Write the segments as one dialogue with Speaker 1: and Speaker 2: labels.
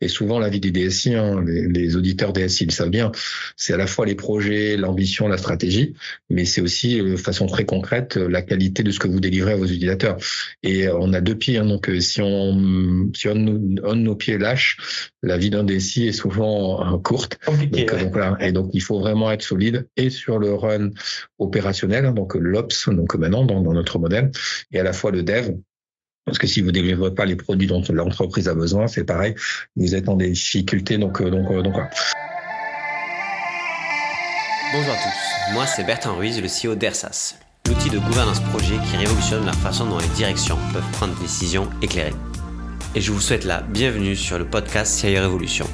Speaker 1: Et souvent, la vie des DSI, hein, les, auditeurs DSI le savent bien, c'est à la fois les projets, l'ambition, la stratégie, mais c'est aussi, de façon très concrète, la qualité de ce que vous délivrez à vos utilisateurs. Et on a deux pieds, hein, donc si on si on, de nos pieds lâche, la vie d'un DSI est souvent courte. Donc, voilà. Et donc, il faut vraiment être solide et sur le run opérationnel, hein, donc l'ops, donc maintenant dans, dans notre modèle, et à la fois le dev, parce que si vous ne délivrez pas les produits dont l'entreprise a besoin, c'est pareil, vous êtes en difficulté. Donc, euh, donc, euh, donc.
Speaker 2: Bonjour à tous, moi c'est Bertrand Ruiz, le CEO d'ERSAS, l'outil de gouvernance projet qui révolutionne la façon dont les directions peuvent prendre des décisions éclairées. Et je vous souhaite la bienvenue sur le podcast CIE Révolution.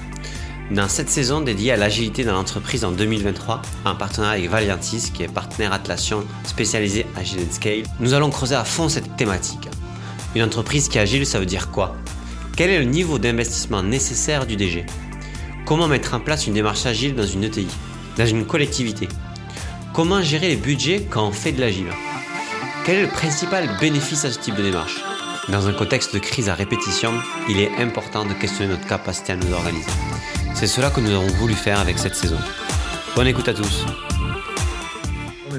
Speaker 2: Dans cette saison dédiée à l'agilité dans l'entreprise en 2023, en partenariat avec Valiantis, qui est partenaire Atlassian spécialisé Agile Scale, nous allons creuser à fond cette thématique. Une entreprise qui est agile, ça veut dire quoi? Quel est le niveau d'investissement nécessaire du DG Comment mettre en place une démarche agile dans une ETI, dans une collectivité? Comment gérer les budgets quand on fait de l'agile? Quel est le principal bénéfice à ce type de démarche? Dans un contexte de crise à répétition, il est important de questionner notre capacité à nous organiser. C'est cela que nous avons voulu faire avec cette saison. Bonne écoute à tous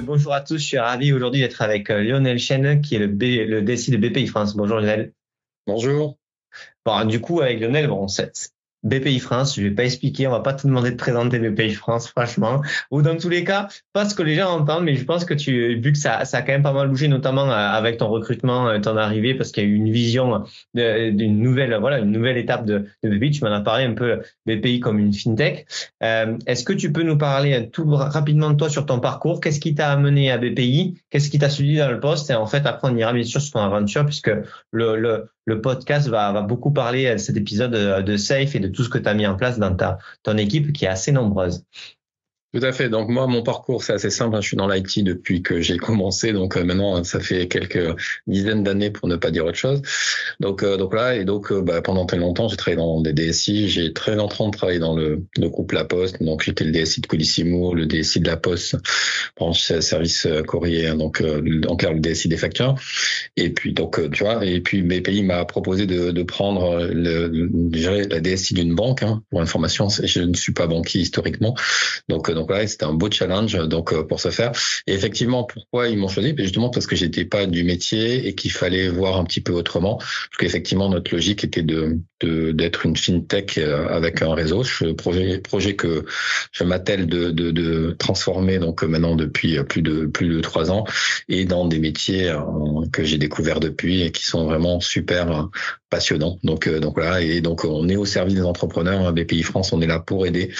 Speaker 3: bonjour à tous, je suis ravi aujourd'hui d'être avec euh, Lionel Chen, qui est le, B, le DSI de BPI France. Bonjour Lionel.
Speaker 1: Bonjour.
Speaker 3: Bon, du coup, avec Lionel, bon, BPI France, je vais pas expliquer, on va pas te demander de présenter BPI France, franchement. Ou dans tous les cas, pas ce que les gens entendent, mais je pense que tu, vu que ça, ça a quand même pas mal bougé, notamment euh, avec ton recrutement, euh, ton arrivée, parce qu'il y a eu une vision d'une nouvelle, voilà, une nouvelle étape de, de BPI. Tu m'en as parlé un peu BPI comme une fintech. Euh, Est-ce que tu peux nous parler tout rapidement de toi sur ton parcours? Qu'est-ce qui t'a amené à BPI Qu'est-ce qui t'a suivi dans le poste? Et en fait, après, on ira bien sûr sur ton aventure, puisque le, le, le podcast va, va beaucoup parler à cet épisode de Safe et de tout ce que tu as mis en place dans ta ton équipe qui est assez nombreuse.
Speaker 1: Tout à fait. Donc moi, mon parcours, c'est assez simple. Hein. Je suis dans l'IT depuis que j'ai commencé. Donc euh, maintenant, ça fait quelques dizaines d'années pour ne pas dire autre chose. Donc euh, donc là et donc euh, bah, pendant très longtemps, j'ai travaillé dans des DSI. J'ai très longtemps travaillé dans le, groupe La Poste. Donc j'étais le DSI de Colissimo, le DSI de La Poste, branche service courrier. Hein. donc en clair le DSI des factures. Et puis donc tu vois. Et puis BPI m'a proposé de, prendre le, la DSI d'une banque. Hein, pour information, je ne suis pas banquier historiquement. Donc donc ouais, c'était un beau challenge donc euh, pour ce faire. Et effectivement, pourquoi ils m'ont choisi? Ben, Justement parce que j'étais pas du métier et qu'il fallait voir un petit peu autrement. Parce qu'effectivement, notre logique était de d'être une fintech euh, avec un réseau. Je, projet projet que je m'attelle de, de, de, transformer donc maintenant depuis plus de plus de trois ans et dans des métiers euh, que j'ai découverts depuis et qui sont vraiment super passionnants. Donc donc voilà et donc on est au service des entrepreneurs. BPI France, on est là pour aider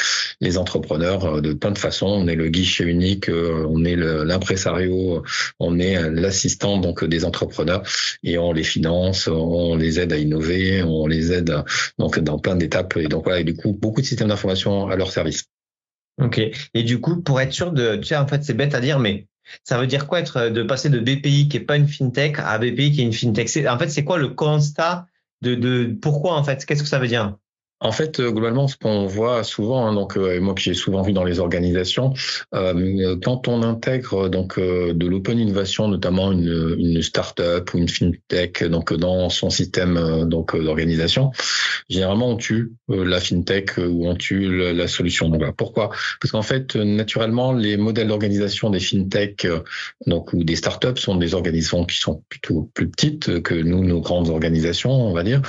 Speaker 1: les entrepreneurs de de façon. On est le guichet unique, euh, on est l'impresario, on est l'assistant donc des entrepreneurs et on les finance, on les aide à innover, on les aide donc dans plein d'étapes et donc voilà, et du coup beaucoup de systèmes d'information à leur service.
Speaker 3: Ok. Et du coup, pour être sûr de, tu sais, en fait, c'est bête à dire, mais ça veut dire quoi être de passer de BPI qui est pas une fintech à BPI qui est une fintech? En fait, c'est quoi le constat de, de pourquoi en fait? Qu'est-ce que ça veut dire?
Speaker 1: En fait, euh, globalement, ce qu'on voit souvent, hein, donc euh, moi que j'ai souvent vu dans les organisations, euh, quand on intègre donc de l'open innovation, notamment une, une start-up ou une fintech, donc dans son système donc d'organisation, généralement on tue la fintech ou on tue la solution. Donc, pourquoi? Parce qu'en fait, naturellement, les modèles d'organisation des fintech donc ou des start-up sont des organisations qui sont plutôt plus petites que nous, nos grandes organisations, on va dire,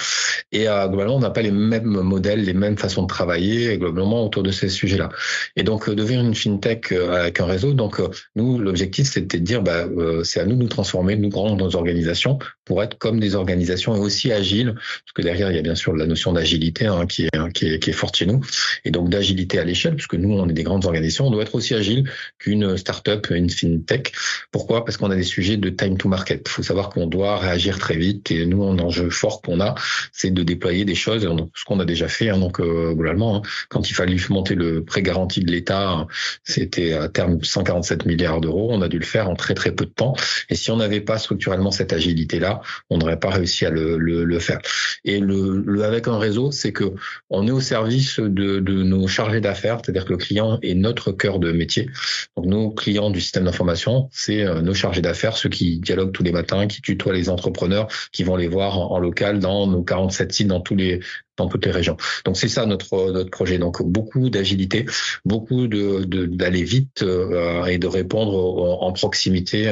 Speaker 1: et globalement, on n'a pas les mêmes modèles les mêmes façons de travailler globalement autour de ces sujets-là. Et donc euh, devenir une fintech euh, avec un réseau, donc euh, nous l'objectif c'était de dire bah c'est à nous de nous transformer, nous grands nos organisations pour être comme des organisations et aussi agiles, parce que derrière il y a bien sûr la notion d'agilité hein, qui, est, qui, est, qui est forte chez nous, et donc d'agilité à l'échelle, puisque nous on est des grandes organisations, on doit être aussi agile qu'une startup, une fintech. Pourquoi? Parce qu'on a des sujets de time to market. Il faut savoir qu'on doit réagir très vite et nous un enjeu fort qu'on a, c'est de déployer des choses, ce qu'on a déjà fait. Hein, donc euh, globalement, hein, quand il fallait monter le prêt garanti de l'État, c'était à terme 147 milliards d'euros. On a dû le faire en très très peu de temps. Et si on n'avait pas structurellement cette agilité-là, on n'aurait pas réussi à le, le, le faire. Et le, le, avec un réseau, c'est que on est au service de, de nos chargés d'affaires, c'est-à-dire que le client est notre cœur de métier. Donc nos clients du système d'information, c'est euh, nos chargés d'affaires, ceux qui dialoguent tous les matins, qui tutoient les entrepreneurs, qui vont les voir en, en local dans nos 47 sites, dans tous les dans toutes les régions. Donc c'est ça notre notre projet. Donc beaucoup d'agilité, beaucoup de d'aller vite et de répondre en, proximité.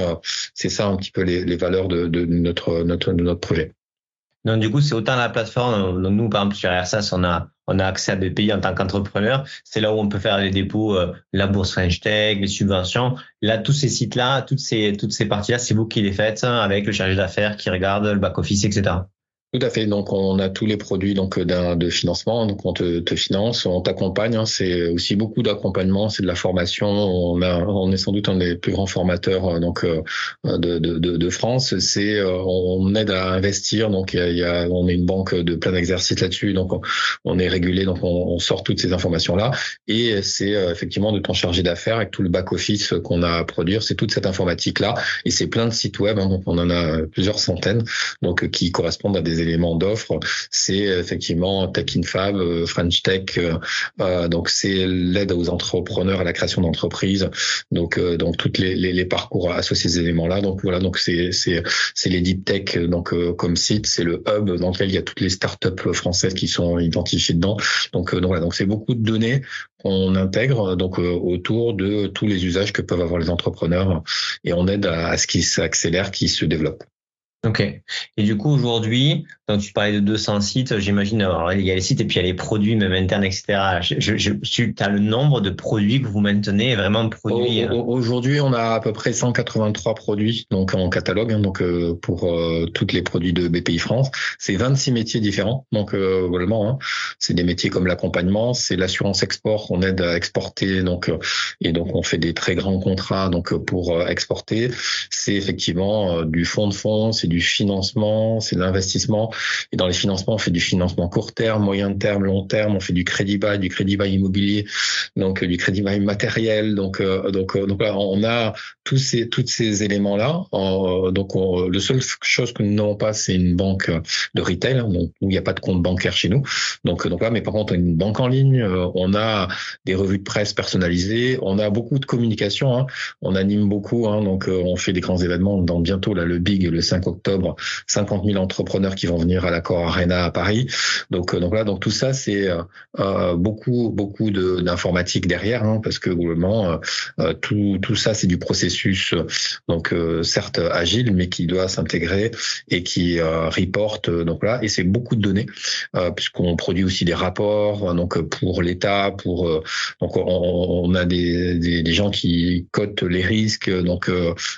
Speaker 1: c'est ça un petit peu les, valeurs de, notre notre notre projet.
Speaker 3: Donc, du coup, c'est autant la plateforme. Nous, par exemple, sur RSAS, on a, on a accès à BPI en tant qu'entrepreneur. C'est là où on peut faire les dépôts, euh, la bourse French Tech, les subventions. Là, tous ces sites-là, toutes ces, toutes ces parties-là, c'est vous qui les faites hein, avec le chargé d'affaires qui regarde le back-office, etc.
Speaker 1: Tout à fait. Donc, on a tous les produits donc de financement. Donc, on te, finance, on t'accompagne. Hein. C'est aussi beaucoup d'accompagnement, c'est de la formation. On est sans doute un des plus grands formateurs euh, donc euh, de, France. C'est, euh, on aide à investir. Donc, il y a, on est une banque de plein d'exercices là-dessus. Donc, on, est régulé. Donc, on, sort toutes ces informations là. Et c'est effectivement de ton chargé d'affaires avec tout le back office qu'on a à produire. C'est toute cette informatique là. Et c'est plein de sites web. Hein. donc, on en a plusieurs centaines. Donc, qui correspondent à des éléments d'offres, c'est effectivement Tech in Fab, euh, French Tech. Euh, euh, donc c'est l'aide aux entrepreneurs à la création d'entreprises. Donc donc toutes les, les, les, parcours associés à ces éléments-là. Donc voilà, donc c'est c'est c'est les deep tech donc comme site, c'est le hub dans lequel il y a toutes les startups françaises qui sont identifiées dedans. Donc donc voilà, donc c'est beaucoup de données qu'on intègre donc autour de tous les usages que peuvent avoir les entrepreneurs et on aide à, à ce qui s'accélère, qui se développe.
Speaker 3: Ok. Et du coup, aujourd'hui, donc tu parlais de 200 sites, j'imagine, il y a les sites et puis il y a les produits même internes, etc. Je, je, tu as le nombre de produits que vous maintenez, vraiment produits
Speaker 1: euh Aujourd'hui, on a à peu près 183 produits donc en catalogue, hein, donc euh, pour euh, tous les produits de BPI France. C'est 26 métiers différents, donc euh, vraiment, hein, c'est des métiers comme l'accompagnement, c'est l'assurance export, on aide à exporter, donc et donc on fait des très grands contrats donc pour exporter. C'est effectivement du fonds de fonds, c'est du financement, c'est de l'investissement. Et dans les financements, on fait du financement court terme, moyen terme, long terme. On fait du crédit bail, du crédit bail immobilier, donc du crédit bail matériel. Donc, euh, donc, euh, donc là, on a tous ces, tous ces éléments-là. donc, le seul chose que nous n'avons pas, c'est une banque de retail. Hein, donc, il n'y a pas de compte bancaire chez nous. Donc, donc là, mais par contre, on a une banque en ligne. Euh, on a des revues de presse personnalisées. On a beaucoup de communication. Hein. On anime beaucoup. Hein, donc, on fait des grands événements. Dans bientôt là, le Big, le 5 octobre octobre, 50 000 entrepreneurs qui vont venir à l'accord Arena à Paris. Donc, euh, donc là, donc tout ça, c'est euh, euh beaucoup, beaucoup d'informatique derrière, hein, parce que globalement, tout, tout ça, c'est du processus, donc certes agile, mais qui doit s'intégrer et qui reporte. Donc là, et c'est beaucoup de données, puisqu'on produit aussi des rapports, donc pour l'État, pour donc on, a des, des, gens qui cotent les risques, donc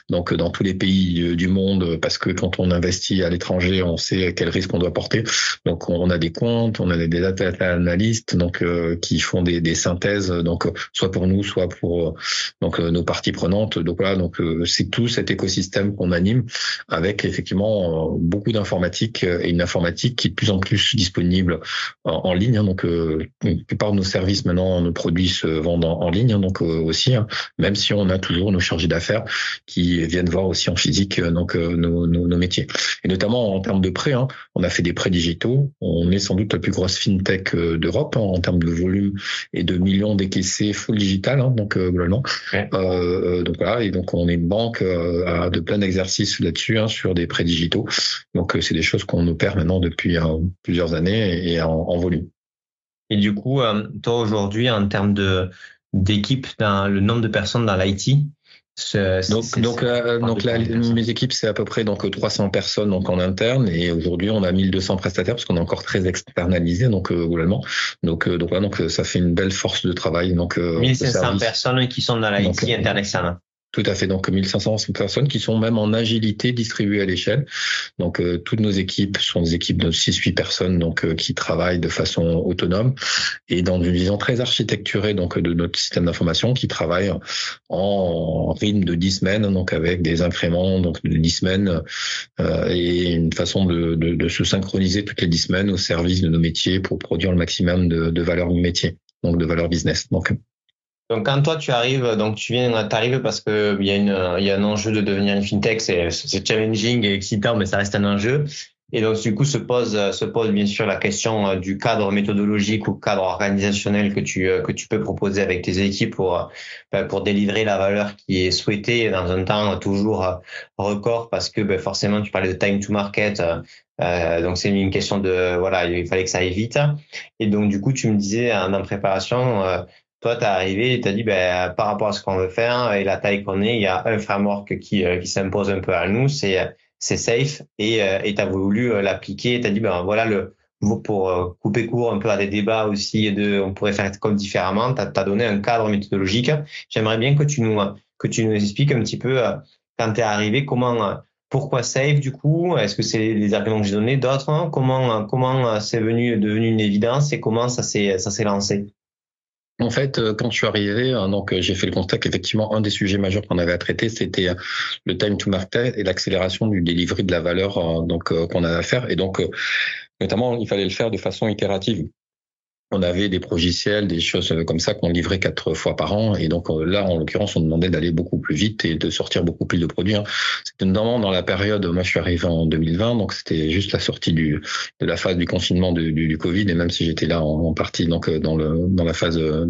Speaker 1: donc dans tous les pays du monde, parce que on investit à l'étranger, on sait quel risque on doit porter. Donc on a des comptes, on a des data analystes donc euh, qui font des, des, synthèses donc soit pour nous, soit pour euh, donc euh, nos parties prenantes. Donc voilà, donc c'est tout cet écosystème qu'on anime avec effectivement beaucoup d'informatique et une informatique qui est de plus en plus disponible en, ligne. Hein. donc la plupart de nos services maintenant, nos produits se vendent en, ligne, hein. donc aussi, hein. même si on a toujours nos chargés d'affaires qui viennent voir aussi en physique donc nos, nos, nos métiers. Et notamment en termes de prêts, hein, on a fait des prêts digitaux. On est sans doute la plus grosse fintech euh, d'Europe hein, en termes de volume et de millions décaissés full digital, hein, donc euh, globalement. Euh, donc voilà, et donc on est une banque de plein d'exercices là-dessus sur des prêts digitaux. Donc c'est des choses qu'on opère maintenant depuis plusieurs années et, en, volume.
Speaker 3: Et du coup, toi aujourd'hui, en termes de d'équipe, le nombre de personnes dans l'IT,
Speaker 1: donc, donc, là, donc là, mes équipes, c'est à peu près donc 300 personnes donc en interne et aujourd'hui on a 1200 prestataires parce qu'on est encore très externalisé donc euh, globalement. Donc euh, donc, donc ça fait une belle force de travail. Donc
Speaker 3: 1500 personnes qui sont dans l'IT interne externe.
Speaker 1: Tout à fait, donc 1500 personnes qui sont même en agilité distribuées à l'échelle. Donc euh, toutes nos équipes sont des équipes de 6-8 personnes donc euh, qui travaillent de façon autonome et dans une vision très architecturée donc de notre système d'information qui travaille en rythme de 10 semaines donc avec des incréments donc de 10 semaines euh, et une façon de, de, de, se synchroniser toutes les 10 semaines au service de nos métiers pour produire le maximum de, de valeur métier donc de valeur business. Donc
Speaker 3: donc quand toi tu arrives, donc tu viens, t'arrives parce que il y a une, il y a un enjeu de devenir une fintech, c'est, c'est challenging et excitant, mais ça reste un enjeu. Et donc, du coup, se pose, se pose bien sûr la question euh, du cadre méthodologique ou cadre organisationnel que tu, euh, que tu peux proposer avec tes équipes pour, ben, pour délivrer la valeur qui est souhaitée dans un temps toujours record parce que ben, forcément, tu parlais de time to market. Euh, donc, c'est une question de, voilà, il fallait que ça aille vite. Et donc, du coup, tu me disais en préparation, toi, tu es arrivé et tu as dit, ben, par rapport à ce qu'on veut faire et la taille qu'on est, il y a un framework qui, qui s'impose un peu à nous, c'est c'est safe et euh, tu as voulu euh, l'appliquer. Tu as dit, ben voilà, le, pour euh, couper court un peu à des débats aussi, de, on pourrait faire comme différemment, tu as, donné un cadre méthodologique. J'aimerais bien que tu nous, que tu nous expliques un petit peu quand tu es arrivé, comment, pourquoi safe du coup? Est-ce que c'est les arguments que j'ai donnés, d'autres? Comment, comment c'est venu devenu une évidence et comment ça s'est, ça s'est lancé?
Speaker 1: En fait, euh, quand je suis arrivé, donc euh, j'ai fait le constat qu'effectivement un des sujets majeurs qu'on avait à traiter, c'était euh, le time to market et l'accélération du delivery de la valeur donc qu'on avait à faire. Et donc, notamment, il fallait le faire de façon itérative on avait des progiciels, des choses comme ça qu'on livrait quatre fois par an. Et donc euh, là, en l'occurrence, on demandait d'aller beaucoup plus vite et de sortir beaucoup plus de produits. Hein. C'était notamment dans la période, moi je suis arrivé en 2020, donc c'était juste la sortie du, de la phase du confinement du, du, Covid. Et même si j'étais là en, partie donc euh, dans, le, dans la phase de,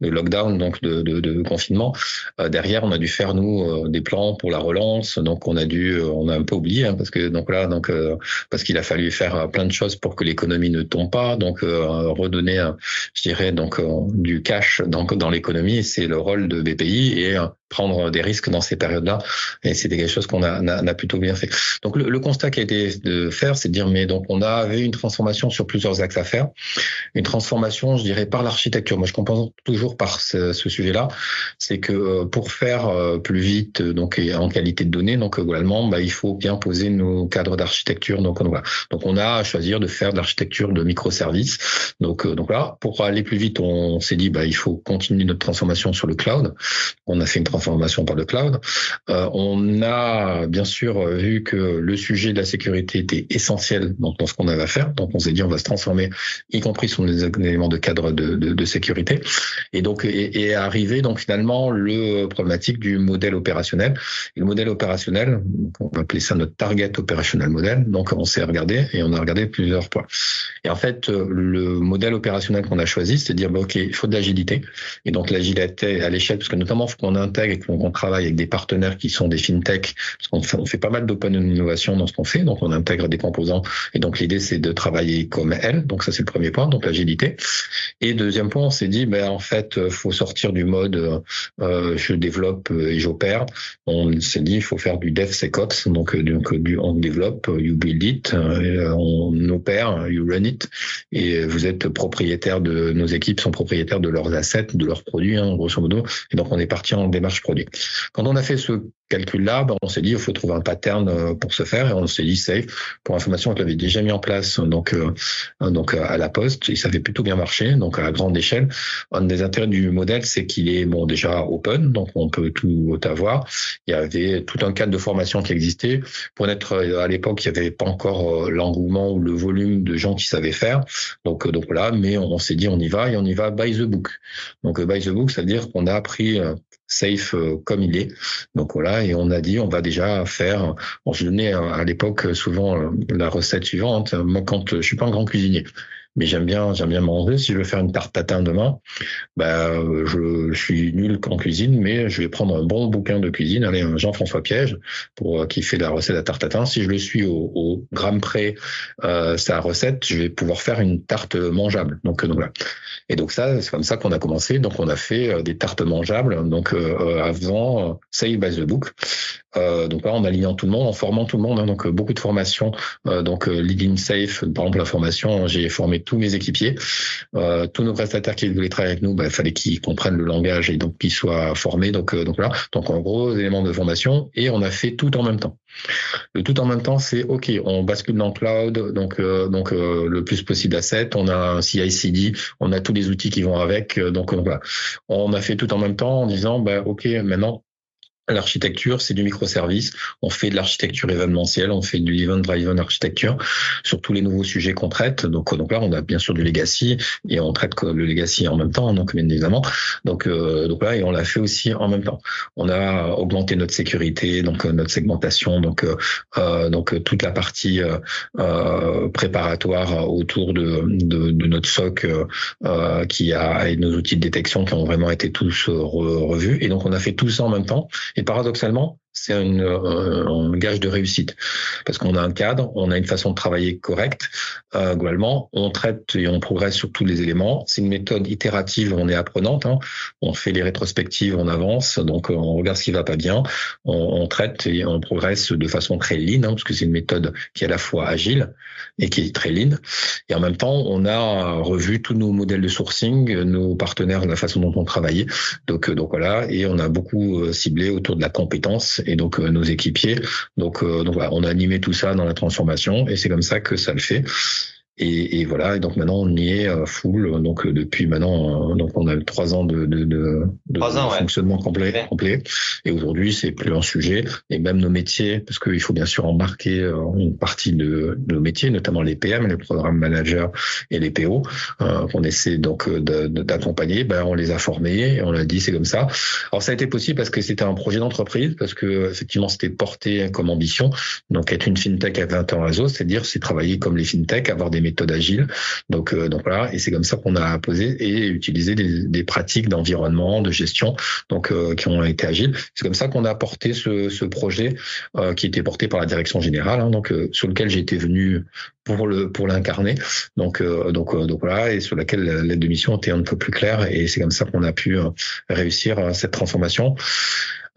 Speaker 1: de lockdown, donc de, de, de confinement, euh, derrière, on a dû faire nous des plans pour la relance. Donc on a dû, on a un peu oublié hein, parce que donc là, donc parce qu'il a fallu faire plein de choses pour que l'économie ne tombe pas. Donc redonner, je dirais, donc euh, du cash dans l'économie. C'est le rôle de BPI et euh, prendre des risques dans ces périodes-là. Et c'était quelque chose qu'on a, plutôt bien fait. Donc le, constat qui a été de faire, c'est de dire, mais donc on avait une transformation sur plusieurs axes à faire. Une transformation, je dirais, par l'architecture. Moi, je comprends toujours par ce, sujet-là. C'est que euh, pour faire plus vite, donc et en qualité de données, donc globalement, bah, il faut bien poser nos cadres d'architecture. Donc on, voilà. donc on a à choisir de faire de l'architecture de microservices. Donc donc, donc là, pour aller plus vite, on s'est dit, bah, il faut continuer notre transformation sur le cloud. On a fait une transformation par le cloud. Euh, on a bien sûr vu que le sujet de la sécurité était essentiel dans, ce qu'on avait à faire. Donc, on s'est dit, on va se transformer, y compris sur des éléments de cadre de, sécurité. Et donc, et, et arrivé donc finalement le problématique du modèle opérationnel. Et le modèle opérationnel, on va appeler ça notre target opérationnel modèle. Donc, on s'est regardé et on a regardé plusieurs points. Et en fait, le modèle opérationnel qu'on a choisi, c'est de dire, bah, OK, il faut de l'agilité. Et donc, l'agilité à l'échelle, parce que notamment, faut qu'on intègre et qu'on travaille avec des partenaires qui sont des fintech, parce qu'on fait, fait pas mal d'open innovation dans ce qu'on fait. Donc, on intègre des composants. Et donc, l'idée, c'est de travailler comme elle. Donc, ça, c'est le premier point. Donc, l'agilité. Et deuxième point, on s'est dit, ben, en fait, faut sortir du mode, euh, je développe et j'opère. On s'est dit, il faut faire du DevSecOps. Donc, donc du, on développe, you build it, euh, on opère, you run it. Et vous êtes propriétaires de nos équipes sont propriétaires de leurs assets, de leurs produits, hein, grosso modo. Et donc on est parti en démarche produit. Quand on a fait ce calcul-là, ben, on s'est dit il faut trouver un pattern euh, pour se faire et on s'est dit safe. Pour information, on l'avait déjà mis en place donc euh, donc à la poste et ça avait plutôt bien marché donc à grande échelle. Un des intérêts du modèle, c'est qu'il est bon déjà open, donc on peut tout avoir. Il y avait tout un cadre de formation qui existait. Pour être à l'époque, il n'y avait pas encore euh, l'engouement ou le volume de gens qui savaient faire. Donc donc mais on, s'est dit on y va et on y va by the book. Donc by the book, ça veut dire qu'on a appris safe comme il est. Donc voilà, et on a dit on va déjà faire. On se donnait à l'époque souvent euh, la recette suivante. Moi, quand je suis pas un grand cuisinier, mais j'aime bien, j'aime bien manger. Si je veux faire une tarte tatin demain, bah, je, suis nul en cuisine, mais je vais prendre un bon bouquin de cuisine, allez, Jean-François Piège, pour euh, qui fait la recette la tarte tatin. Si je le suis au, au gramme près, euh, sa recette, je vais pouvoir faire une tarte mangeable. Donc, donc voilà. Et donc ça, c'est comme ça qu'on a commencé. Donc on a fait euh, des tartes mangeables. Donc euh, avant, Save by the Book. Euh, donc là, en alignant tout le monde, en formant tout le monde. Hein, donc beaucoup de formations. Euh, donc Leading Safe, par exemple la formation, j'ai formé tous mes équipiers, euh, tous nos prestataires qui voulaient travailler avec nous, bah, il fallait qu'ils comprennent le langage et donc qu'ils soient formés. Donc donc là, donc en gros éléments de formation et on a fait tout en même temps. Le tout en même temps, c'est OK, on bascule dans le cloud, donc donc le plus possible d'asset, on a un CI/CD, on a tous les outils qui vont avec, donc voilà. On a fait tout en même temps en disant bah OK, maintenant L'architecture, c'est du microservice. On fait de l'architecture événementielle, on fait du event-driven architecture sur tous les nouveaux sujets qu'on traite. Donc, donc là, on a bien sûr du legacy et on traite le legacy en même temps, donc bien évidemment. Donc, euh, donc là, et on l'a fait aussi en même temps. On a augmenté notre sécurité, donc euh, notre segmentation, donc euh, euh donc toute la partie euh, préparatoire autour de, de, de notre SOC qui a et nos outils de détection qui ont vraiment été tous revus. Et donc, on a fait tout ça en même temps. Et paradoxalement, c'est euh, un, gage de réussite parce qu'on a un cadre, on a une façon de travailler correcte. Euh, globalement, on traite et on progresse sur tous les éléments. C'est une méthode itérative, on est apprenante. Hein. On fait les rétrospectives, on avance, donc euh, on regarde ce qui va pas bien, on, traite et on progresse de façon très lean hein, parce que c'est une méthode qui est à la fois agile et qui est très lean. Et en même temps, on a revu tous nos modèles de sourcing, nos partenaires, la façon dont on travaillait. Donc, donc voilà, et on a beaucoup ciblé autour de la compétence et donc euh, nos équipiers. Donc, euh, donc voilà, on a animé tout ça dans la transformation et c'est comme ça que ça le fait. Et, et, voilà. Et donc maintenant on y est euh, full. Donc euh, depuis maintenant, euh, donc on a eu trois ans de, de, de, de fonctionnement complet, complet. Et aujourd'hui c'est plus un sujet. Et même nos métiers, parce qu'il faut bien sûr embarquer une partie de, nos métiers, notamment les PM, les programmes managers et les PO, euh, qu'on essaie donc d'accompagner. Ben on les a formés. Et on l'a dit, c'est comme ça. Alors ça a été possible parce que c'était un projet d'entreprise, parce que effectivement c'était porté comme ambition. Donc être une fintech à 20 ans réseau, c'est-à-dire c'est travailler comme les fintech, avoir des méthode agile. Donc, euh, donc voilà, et c'est comme ça qu'on a posé et utilisé des, des pratiques d'environnement, de gestion, donc euh, qui ont été agiles. C'est comme ça qu'on a porté ce, ce projet euh, qui était porté par la direction générale, hein, donc sur lequel été venu pour le pour l'incarner. Donc donc donc voilà, et sur laquelle l'aide de mission était un peu plus claire, et c'est comme ça qu'on a pu réussir cette transformation.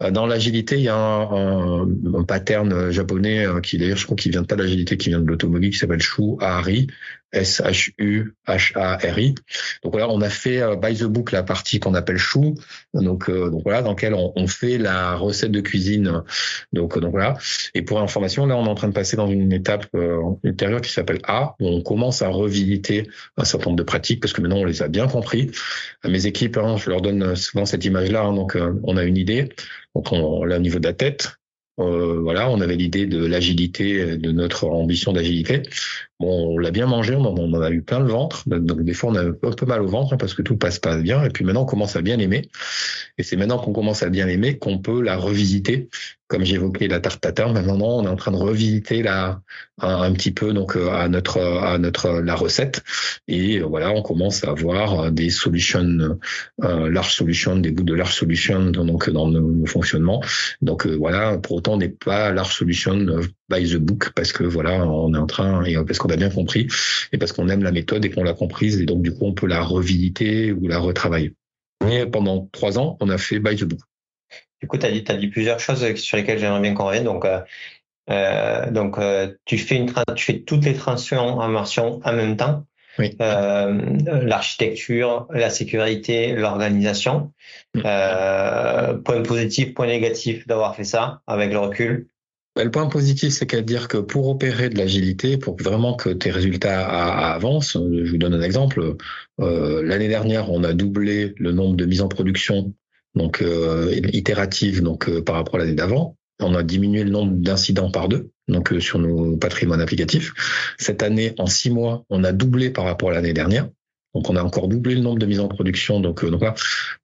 Speaker 1: Euh, dans l'agilité, il y a un, pattern japonais euh, qui d'ailleurs je crois qu'il vient pas de l'agilité, qui vient de l'automobile, qui s'appelle Shu Ahari, S-H-U-H-A-R-I. Donc voilà, on a fait euh, by the book la partie qu'on appelle Shu, donc donc voilà, dans laquelle on, on, fait la recette de cuisine. Donc donc voilà. Et pour information, là, on est en train de passer dans une étape ultérieure qui s'appelle A, où on commence à revisiter un certain nombre de pratiques parce que maintenant on les a bien compris. Mes équipes, hein, je leur donne souvent cette image-là. Hein, donc on a une idée. Donc on, là au niveau de la tête, euh, voilà, on avait l'idée de l'agilité, de notre ambition d'agilité. Bon, on l'a bien mangé, on en, a eu plein le ventre. Donc des fois, on a un peu mal au ventre hein, parce que tout passe pas bien. Et puis maintenant, on commence à bien l'aimer. Et c'est maintenant qu'on commence à bien l'aimer qu'on peut la revisiter. Comme j'évoquais la tarte tatin, maintenant on est en train de revisiter la un, petit peu donc euh, à notre à notre la recette. Et euh, voilà, on commence à avoir des solutions, euh, large solutions, des bouts de large solutions donc dans nos, fonctionnements. Donc euh, voilà, pour autant, on n'est pas large solution by the book parce que voilà, on est en train et parce qu'on a bien compris et parce qu'on aime la méthode et qu'on l'a comprise et donc du coup on peut la revisiter ou la retravailler. Pendant trois ans, on a fait by the book.
Speaker 3: Du coup, tu as dit, as dit plusieurs choses sur lesquelles j'aimerais bien qu'on revienne. Donc, euh, euh donc euh, tu fais une tu fais toutes les transitions en version en même temps.
Speaker 1: Oui.
Speaker 3: Euh, l'architecture, la sécurité, l'organisation. Mm. Point positif, point négatif d'avoir fait ça avec le recul.
Speaker 1: Bah, le point positif, c'est qu'à dire que pour opérer de l'agilité, pour vraiment que tes résultats avancent, je vous donne un exemple. Euh, L'année dernière, on a doublé le nombre de mises en production, donc euh, itératives, donc euh, par rapport à l'année d'avant. On a diminué le nombre d'incidents par deux, donc euh, sur nos patrimoines applicatifs. Cette année, en six mois, on a doublé par rapport à l'année dernière. Donc on a encore doublé le nombre de mises en production. Donc, euh,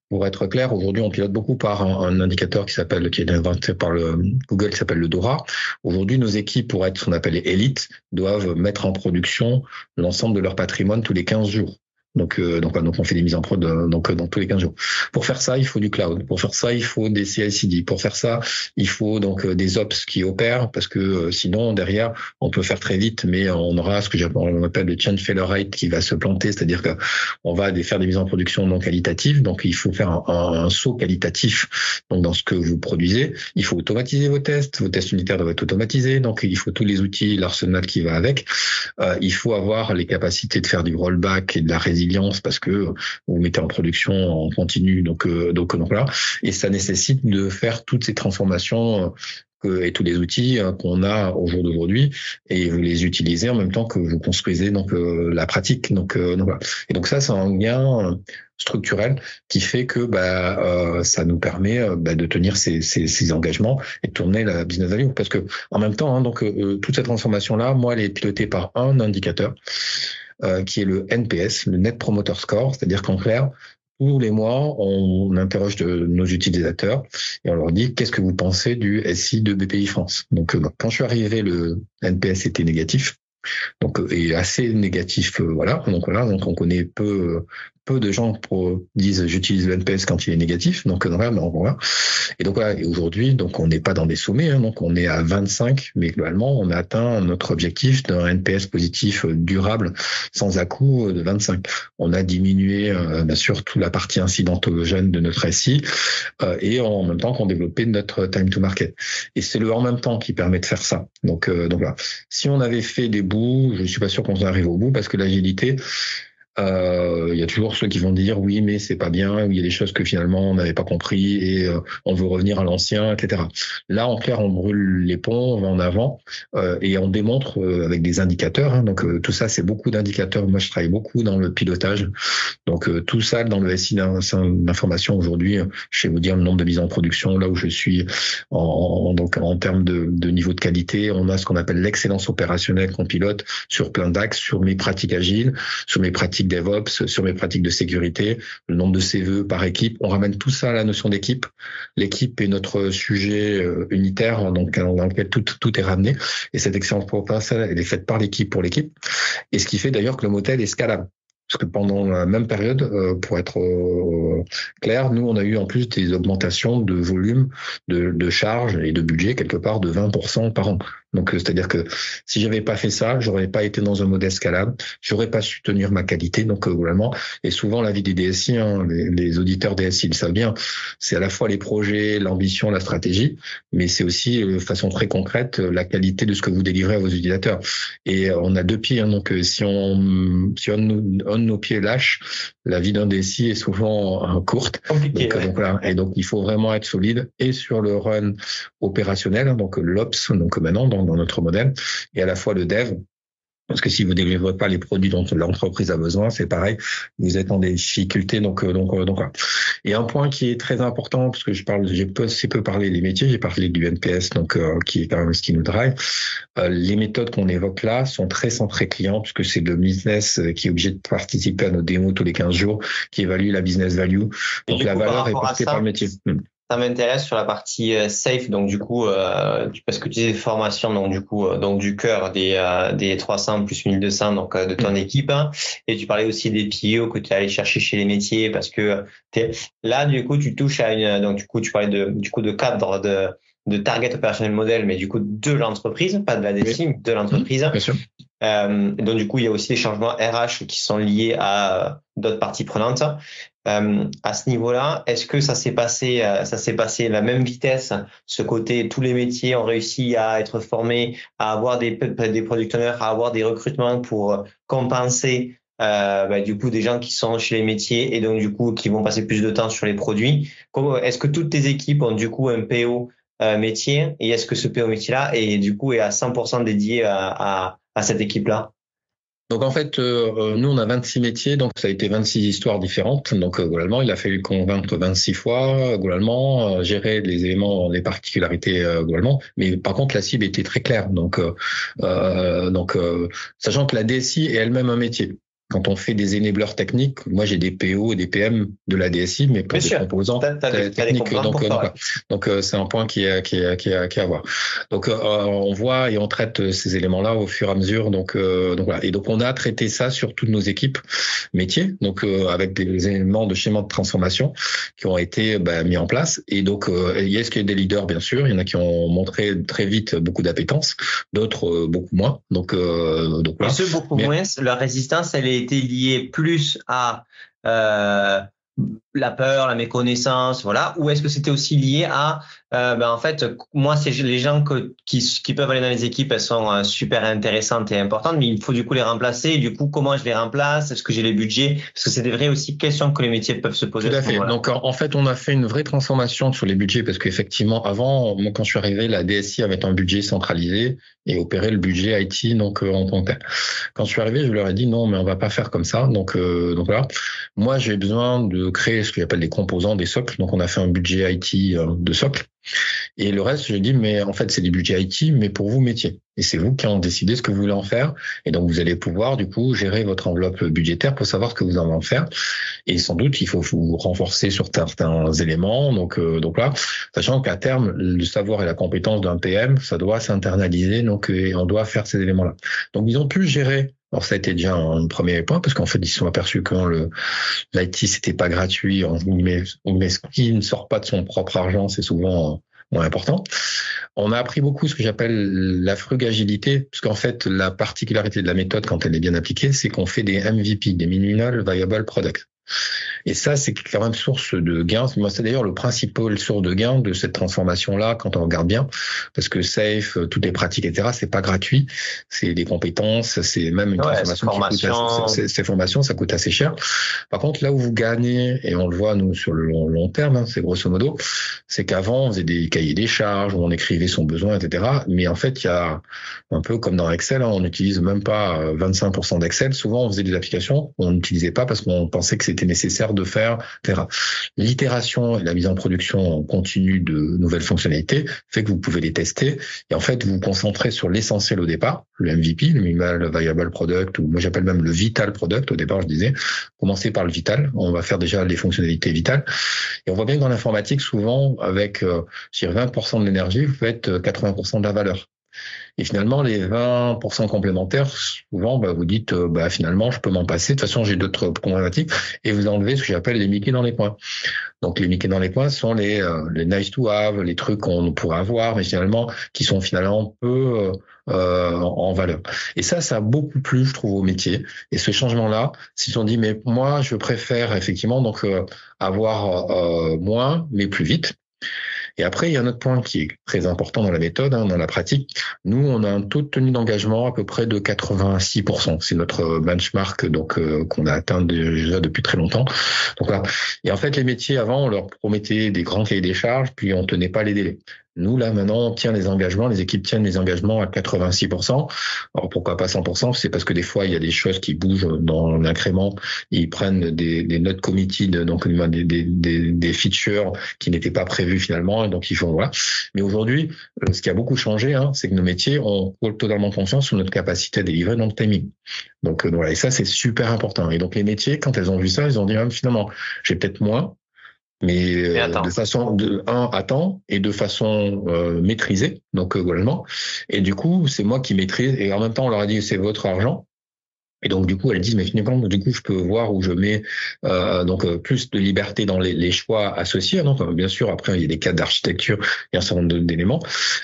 Speaker 1: pour être clair, aujourd'hui, on pilote beaucoup par un, indicateur qui s'appelle, qui est inventé par le Google, qui s'appelle le DORA. Aujourd'hui, nos équipes, pour être ce qu'on appelle les élites, doivent mettre en production l'ensemble de leur patrimoine tous les 15 jours. Donc, euh, donc, donc, on fait des mises en prod euh, donc dans tous les 15 jours. Pour faire ça, il faut du cloud. Pour faire ça, il faut des CI/CD. Pour faire ça, il faut donc euh, des ops qui opèrent parce que sinon derrière, on peut faire très vite, mais on aura ce que j'appelle le change failure rate qui va se planter, c'est-à-dire que on va faire des mises en production non qualitatives. Donc, il faut faire un, saut qualitatif donc dans ce que vous produisez. Il faut automatiser vos tests. Vos tests unitaires doivent être automatisés. Donc, il faut tous les outils, l'arsenal qui va avec. il faut avoir les capacités de faire du rollback et de la résilience parce que vous mettez en production en continu, donc euh, donc donc là, et ça nécessite de faire toutes ces transformations et tous les outils qu'on a au jour d'aujourd'hui et vous les utilisez en même temps que vous construisez donc la pratique. Donc, donc voilà. Et donc ça, c'est un gain structurel qui fait que bah, euh, ça nous permet euh, bah, de tenir ces, ces, ces, engagements et de tourner la business value. Parce que en même temps, hein, donc euh, toute cette transformation là, moi, elle est pilotée par un indicateur qui est le NPS, le Net Promoter Score, c'est-à-dire qu'en clair, tous les mois, on interroge nos utilisateurs et on leur dit qu'est-ce que vous pensez du SI de BPI France? Donc, quand je suis arrivé, le NPS était négatif. Donc, et assez négatif, voilà. Donc voilà, donc on connaît peu peu de gens disent j'utilise le NPS quand il est négatif. Donc, euh, voilà. Et donc voilà. Aujourd'hui, donc on n'est pas dans des sommets. Hein, donc on est à 25, mais globalement, on a atteint notre objectif d'un NPS positif euh, durable sans à-coup euh, de 25. On a diminué bien sûr toute la partie incidentogène de notre SI et en même temps qu'on développait notre time to market. Et c'est le en même temps qui permet de faire ça. Donc, donc voilà. Si on avait fait des bouts, je suis pas sûr qu'on arrive au bout parce que l'agilité, euh, il y a toujours ceux qui vont dire oui, mais c'est pas bien, il y a des choses que finalement on n'avait pas compris et euh, on veut revenir à l'ancien, etc. Là, en clair, on brûle les ponts, on va en avant euh, et on démontre avec des indicateurs. Hein, donc tout ça, c'est beaucoup d'indicateurs. Moi, je travaille beaucoup dans le pilotage. Donc tout ça dans le SI d'information aujourd'hui, je vais vous dire le nombre de mises en production, là où je suis en, donc en termes de, de niveau de qualité, on a ce qu'on appelle l'excellence opérationnelle qu'on pilote sur plein d'axes, sur mes pratiques agiles, sur mes pratiques DevOps, sur mes pratiques de sécurité, le nombre de CVE par équipe. On ramène tout ça à la notion d'équipe. L'équipe est notre sujet euh, unitaire, donc dans lequel tout, est ramené. Et cette excellence opérationnelle, elle est faite par l'équipe pour l'équipe. Et ce qui fait d'ailleurs que le modèle est scalable. Parce que pendant la même période, euh, pour être euh, clair, nous, on a eu en plus des augmentations de volume, de, de charges et de budget quelque part de 20% par an. Donc, euh, c'est-à-dire que si j'avais pas fait ça, j'aurais pas été dans un modèle scalable, j'aurais pas su tenir ma qualité. Donc, vraiment, et souvent la vie des DSI, hein, les, les, auditeurs DSI le savent bien, c'est à la fois les projets, l'ambition, la stratégie, mais c'est aussi de façon très concrète la qualité de ce que vous délivrez à vos utilisateurs. Et on a deux pieds. Hein, donc, si on si on, on nos pieds lâches, la vie d'un DSI est souvent euh, courte. Euh, et donc, il faut vraiment être solide et sur le run opérationnel, hein, donc l'ops, donc maintenant dans, dans notre modèle, et à la fois le dev, parce que si vous ne délivrez pas les produits dont l'entreprise a besoin, c'est pareil, vous êtes en difficulté. Donc, euh, donc, euh, donc, Et un point qui est très important, parce que je parle, j'ai peu, assez peu parlé des métiers, j'ai parlé du NPS, donc euh, qui est quand même ce qui nous drive. les méthodes qu'on évoque là sont très centrées clients, puisque c'est le business qui est obligé de participer à nos démos tous les 15 jours, qui évalue la business value. Donc la valeur est portée par le métier.
Speaker 3: Ça m'intéresse sur la partie euh, safe donc du coup euh, parce que tu disais formation donc du coup euh, donc du cœur des des 300 plus 1200 donc de ton mm. équipe hein. et tu parlais aussi des PIO que tu allé chercher chez les métiers parce que là du coup tu touches à une donc du coup tu parlais de du coup de cadre de de target opérationnel modèle, mais du coup de l'entreprise, pas de la DSI, de l'entreprise. Bien sûr. Euh, donc du coup, il y a aussi des changements RH qui sont liés à d'autres parties prenantes. Euh, à ce niveau-là, est-ce que ça s'est passé, euh, ça s'est passé la même vitesse, ce côté tous les métiers ont réussi à être formés, à avoir des des product owners, à avoir des recrutements pour compenser euh, bah, du coup des gens qui sont chez les métiers et donc du coup qui vont passer plus de temps sur les produits? Est-ce que toutes tes équipes ont du coup un PO métier? Et est-ce que ce PO métier-là est du coup est à 100% dédié à, à, à cette équipe-là
Speaker 1: donc en fait, euh, euh, nous on a 26 métiers, donc ça a été 26 histoires différentes. Donc euh, globalement, il a fallu convaincre 26 fois, globalement, gérer les éléments, les particularités globalement. Mais par contre, la cible était très claire. Donc, donc sachant que la DSI est elle-même un métier quand on fait des enablers techniques, moi j'ai des PO et des PM de la DSI, mais pas des composants techniques. donc, donc euh, c'est un point qui est, qui est, qui est, qui est à voir. Donc euh, on voit et on traite ces éléments-là au fur et à mesure. Donc, euh, donc voilà. Et donc on a traité ça sur toutes nos équipes métiers, donc avec des éléments de schéma de transformation qui ont été bah, mis en place. Et donc il y a ce qu'il y a des leaders bien sûr, il y en a qui ont montré très vite beaucoup d'appétence, d'autres beaucoup moins. Donc,
Speaker 3: donc voilà. Et ceux beaucoup moins, leur résistance elle est été lié plus à euh, la peur, la méconnaissance, voilà, ou est-ce que c'était aussi lié à, euh, ben en fait, moi, c'est les gens que, qui, qui peuvent aller dans les équipes, elles sont euh, super intéressantes et importantes, mais il faut du coup les remplacer. Et du coup, comment je les remplace? Est-ce que j'ai les budgets Parce que c'est des vraies aussi questions que les métiers peuvent se poser.
Speaker 1: Tout à, fait. Donc en fait, on a fait une vraie transformation sur les budgets parce qu'effectivement, avant, moi, quand je suis arrivé, la DSI avait un budget centralisé et opérait le budget IT donc euh, en tant que tel. Quand je suis arrivé, je leur ai dit non, mais on va pas faire comme ça. Donc donc voilà, moi j'ai besoin de créer ce que j'appelle des composants, des socles. Donc on a fait un budget IT euh, de socle. Et le reste, je dis, mais en fait, c'est des budgets IT, mais pour vous, métier. Et c'est vous qui en décidez ce que vous voulez en faire. Et donc, vous allez pouvoir, du coup, gérer votre enveloppe budgétaire pour savoir ce que vous en faire. Et sans doute, il faut vous renforcer sur certains éléments. Donc, euh, donc là, sachant qu'à terme, le savoir et la compétence d'un PM, ça doit s'internaliser. Donc, et on doit faire ces éléments-là. Donc, ils ont pu gérer alors ça a été déjà un premier point parce qu'en fait ils se sont aperçus que le l'IT c'était pas gratuit, ce qui ne sort pas de son propre argent, c'est souvent moins important. On a appris beaucoup ce que j'appelle la frugagilité, puisqu'en fait la particularité de la méthode quand elle est bien appliquée, c'est qu'on fait des MVP, des minimal viable products. Et ça, c'est quand même source de gains. C'est d'ailleurs le principal source de gains de cette transformation-là, quand on regarde bien, parce que Safe, euh, toutes les pratiques, etc., c'est pas gratuit. C'est des compétences, c'est même une transformation qui coûte assez, ces formations, ça coûte assez cher. Par contre, là où vous gagnez, et on le voit nous sur le long, terme, hein, c'est grosso modo, c'est qu'avant on faisait des cahiers des charges où on écrivait son besoin, etc. Mais en fait, il y a un peu comme dans Excel, hein, on n'utilise même pas 25% euh, d'Excel. Souvent, on faisait des applications, on n'utilisait pas parce qu'on pensait que c'était nécessaire de faire, L'itération et la mise en production continue de nouvelles fonctionnalités fait que vous pouvez les tester. Et en fait vous vous concentrez sur l'essentiel au départ, le MVP, le minimal viable product ou moi j'appelle même le vital product. Au départ je disais, commencez par le vital, on va faire déjà les fonctionnalités vitales. Et on voit bien que dans l'informatique souvent avec euh, 20% de l'énergie vous faites 80% euh, de la valeur. Et finalement, les 20% complémentaires, souvent, bah, vous dites, euh, bah, finalement, je peux m'en passer. De toute façon, j'ai d'autres problématiques. Et vous enlevez ce que j'appelle les Mickey dans les points. Donc, les Mickey dans les points sont les, euh, les nice to have, les trucs qu'on pourrait avoir, mais finalement, qui sont finalement peu euh, en valeur. Et ça, ça a beaucoup plu, je trouve, au métier. Et ce changement-là, s'ils ont dit, mais moi, je préfère effectivement donc avoir moins, mais plus vite. Et après, il y a un autre point qui est très important dans la méthode, hein, dans la pratique. Nous, on a un taux de tenue d'engagement à peu près de 86%. C'est notre benchmark donc euh, qu'on a atteint déjà depuis très longtemps. Donc et en fait, les métiers avant, on leur promettait des grands cahiers des charges, puis on tenait pas les délais. Nous, là, maintenant, on tient les engagements, les équipes tiennent les engagements à 86%. Alors, pourquoi pas 100% C'est parce que des fois, il y a des choses qui bougent dans l'incrément. Ils prennent des, des notes committed, donc des, des, des, features qui n'étaient pas prévues finalement, donc ils font, voilà. Mais aujourd'hui, euh, ce qui a beaucoup changé, hein, c'est que nos métiers ont totalement confiance sur notre capacité à délivrer dans le timing. Donc, euh, voilà, et ça, c'est super important. Et donc, les métiers, quand elles ont vu ça, ils ont dit, ah, finalement, j'ai peut-être moins, mais euh, de façon de un à temps et de façon euh, maîtrisée donc euh, globalement. Et du coup c'est moi qui maîtrise et en même temps on leur a dit c'est votre argent et donc du coup, elles disent mais finalement, du coup, je peux voir où je mets euh, donc euh, plus de liberté dans les, les choix associés. Donc bien sûr, après il y a des cas d'architecture et un certain nombre d'éléments.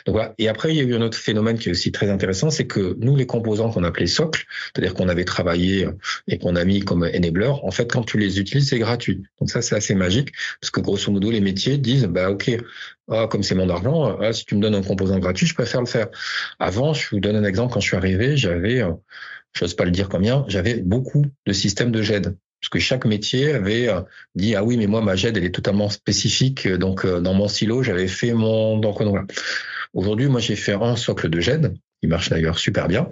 Speaker 1: Donc voilà. Et après, il y a eu un autre phénomène qui est aussi très intéressant, c'est que nous, les composants qu'on appelait socles, c'est-à-dire qu'on avait travaillé et qu'on a mis comme enabler, en fait, quand tu les utilises, c'est gratuit. Donc ça, c'est assez magique parce que grosso modo, les métiers disent bah ok, ah, comme c'est mon argent, ah, si tu me donnes un composant gratuit, je préfère le faire. Avant, je vous donne un exemple. Quand je suis arrivé, j'avais j'ose pas le dire combien, j'avais beaucoup de systèmes de GED. Parce que chaque métier avait euh, dit ah oui mais moi ma GED elle est totalement spécifique donc euh, dans mon silo j'avais fait mon donc. Aujourd'hui moi j'ai fait un socle de GED qui marche d'ailleurs super bien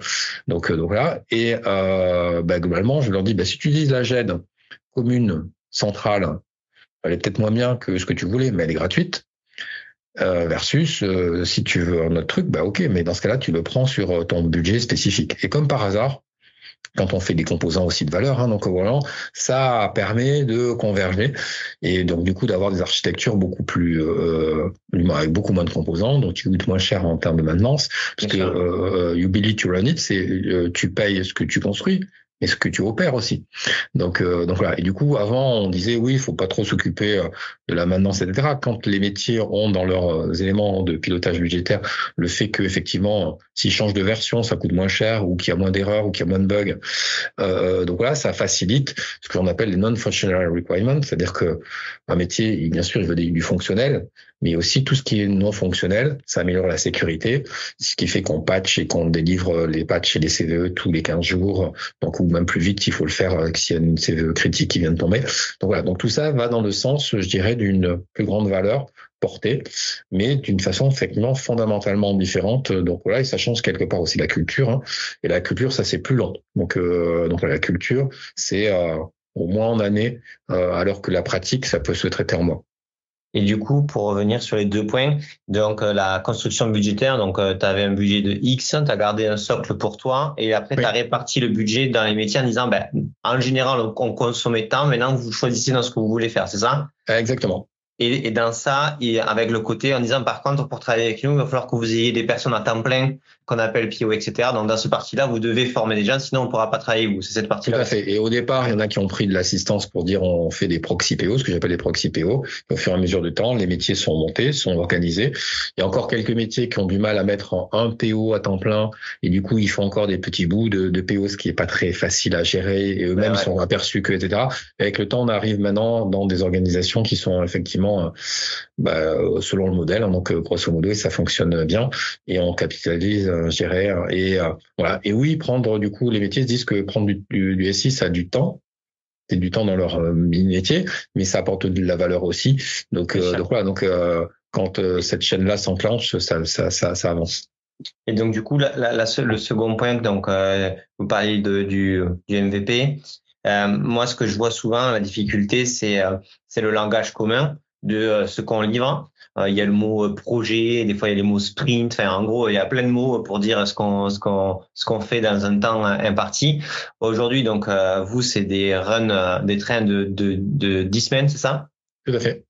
Speaker 1: donc, euh, donc voilà et euh, bah, globalement je leur dis bah, si tu utilises la GED commune centrale elle est peut-être moins bien que ce que tu voulais mais elle est gratuite euh, versus si tu veux un autre truc, bah ok, mais dans ce cas-là, tu le prends sur ton budget spécifique. Et comme par hasard, quand on fait des composants aussi de valeur. Hein, donc voilà, ça permet de converger et donc du coup d'avoir des architectures beaucoup plus euh, avec beaucoup moins de composants, donc tu coûtes moins cher en termes de maintenance, parce que euh, you build it, you run it, c'est euh, tu payes ce que tu construis, mais ce que tu opères aussi. Donc, euh, donc voilà. Et du coup, avant, on disait oui, il faut pas trop s'occuper euh, de la maintenance, etc. Quand les métiers ont dans leurs euh, éléments de pilotage budgétaire le fait que effectivement, s'ils changent de version, ça coûte moins cher, ou qu'il y a moins d'erreurs, ou qu'il y a moins de bugs. Euh, donc voilà, ça facilite ce que l'on appelle les non-functional requirements, c'est-à-dire que un métier, bien sûr, il veut du fonctionnel, mais aussi tout ce qui est non fonctionnel, ça améliore la sécurité, ce qui fait qu'on patch et qu'on délivre les patchs et les CVE tous les 15 jours, donc ou même plus vite il faut le faire euh, s'il y a une CVE critique qui vient de tomber. Donc voilà, donc tout ça va dans le sens, je dirais, d'une plus grande valeur portée, mais d'une façon effectivement fondamentalement différente. Donc voilà, et ça change quelque part aussi la culture. Hein. Et la culture, ça c'est plus long. Donc euh, donc la culture, c'est euh, au moins en année, euh, alors que la pratique, ça peut se traiter en mois.
Speaker 3: Et du coup, pour revenir sur les deux points, donc euh, la construction budgétaire, donc euh, tu avais un budget de X, tu as gardé un socle pour toi, et après tu as réparti le budget dans les métiers en disant, ben, en général, on consommait tant, maintenant vous choisissez dans ce que vous voulez faire, c'est ça?
Speaker 1: Exactement.
Speaker 3: Et, et, dans ça, et avec le côté en disant, par contre, pour travailler avec nous, il va falloir que vous ayez des personnes à temps plein qu'on appelle PO, etc. Donc dans ce parti-là, vous devez former des gens, sinon on ne pourra pas travailler vous. C'est cette partie-là.
Speaker 1: Tout à fait. Et au départ, il y en a qui ont pris de l'assistance pour dire on fait des proxy PO, ce que j'appelle des proxy PO. au fur et à mesure du temps, les métiers sont montés, sont organisés. Il y a encore quelques métiers qui ont du mal à mettre en un PO à temps plein, et du coup ils font encore des petits bouts de, de PO, ce qui est pas très facile à gérer, et eux-mêmes sont aperçus que, etc. Et avec le temps, on arrive maintenant dans des organisations qui sont effectivement euh, bah, selon le modèle. Donc grosso modo, ça fonctionne bien, et on capitalise euh, je dirais. Et euh, voilà. Et oui, prendre du coup, les métiers se disent que prendre du, du, SI, ça a du temps. C'est du temps dans leur euh, métier, mais ça apporte de la valeur aussi. Donc, donc voilà. Donc quand cette chaîne-là s'enclenche, ça, ça, ça, ça, avance.
Speaker 3: Et donc du coup, la, la, le second point, donc vous parlez de, du, du MVP. moi, ce que je vois souvent, la difficulté, c'est c'est le langage commun de ce qu'on livre. Euh, il y a le mot euh, projet, des fois il y a les mots sprint. Enfin, en gros, il y a plein de mots pour dire ce qu'on ce qu'on ce qu'on fait dans un temps imparti. Aujourd'hui, donc euh, vous, c'est des runs, des trains de de de 10 semaines, c'est ça?
Speaker 1: Tout à fait.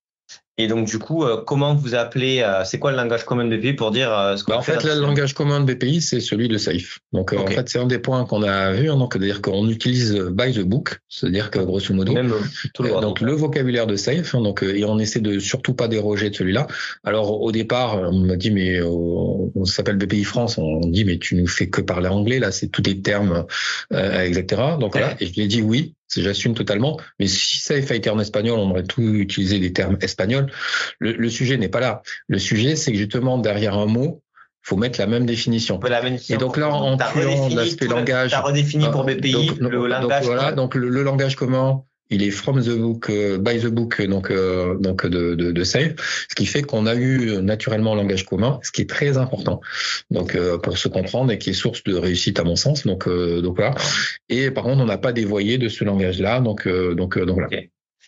Speaker 3: Et donc, du coup, euh, comment vous appelez, euh, c'est quoi le langage commun de BPI pour dire euh, ce que
Speaker 1: bah, En fait, le langage commun de BPI, c'est celui de Safe. Donc, en fait, c'est un des points qu'on a vu. Hein, donc, c'est-à-dire qu'on utilise by the book, c'est-à-dire que grosso modo, Même, tout le donc le vocabulaire de Safe. Hein, donc, et on essaie de surtout pas déroger de celui-là. Alors, au départ, on m'a dit, mais on s'appelle BPI France. On dit, mais tu nous fais que parler anglais là, c'est tous les termes, etc. Donc voilà. Et je lui ai dit oui, J'assume totalement. Mais si ça a été en espagnol, on aurait tout utilisé des termes espagnols. Le, le sujet n'est pas là. Le sujet, c'est que justement, derrière un mot, faut mettre la même définition.
Speaker 3: La même
Speaker 1: et donc là, en tuant l'aspect langage,
Speaker 3: as redéfini pour BPI
Speaker 1: le langage. voilà, donc le, le, langage commun, il est from the book, euh, by the book, donc euh, donc de, de, de ce qui fait qu'on a eu naturellement un langage commun, ce qui est très important. Donc euh, pour se comprendre et qui est source de réussite à mon sens. Donc donc voilà. Et par contre, on n'a pas dévoyé de ce langage-là. Donc donc donc voilà.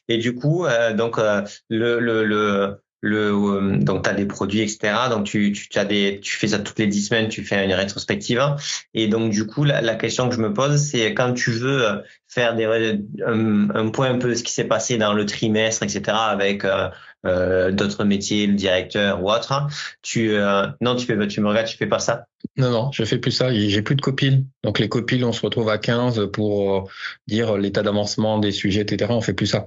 Speaker 3: Et du coup, donc le, le, le le donc tu as des produits etc donc tu tu as des tu fais ça toutes les dix semaines tu fais une rétrospective. Et donc du coup la, la question que je me pose c'est quand tu veux faire des un, un, point un peu de ce qui s'est passé dans le trimestre etc avec euh, euh, d'autres métiers le directeur ou autre tu euh, non tu fais tu me regardes tu fais pas ça
Speaker 1: non, non, je fais plus ça. J'ai plus de copines. Donc les copines, on se retrouve à 15 pour euh, dire l'état d'avancement des sujets, etc. On fait plus ça.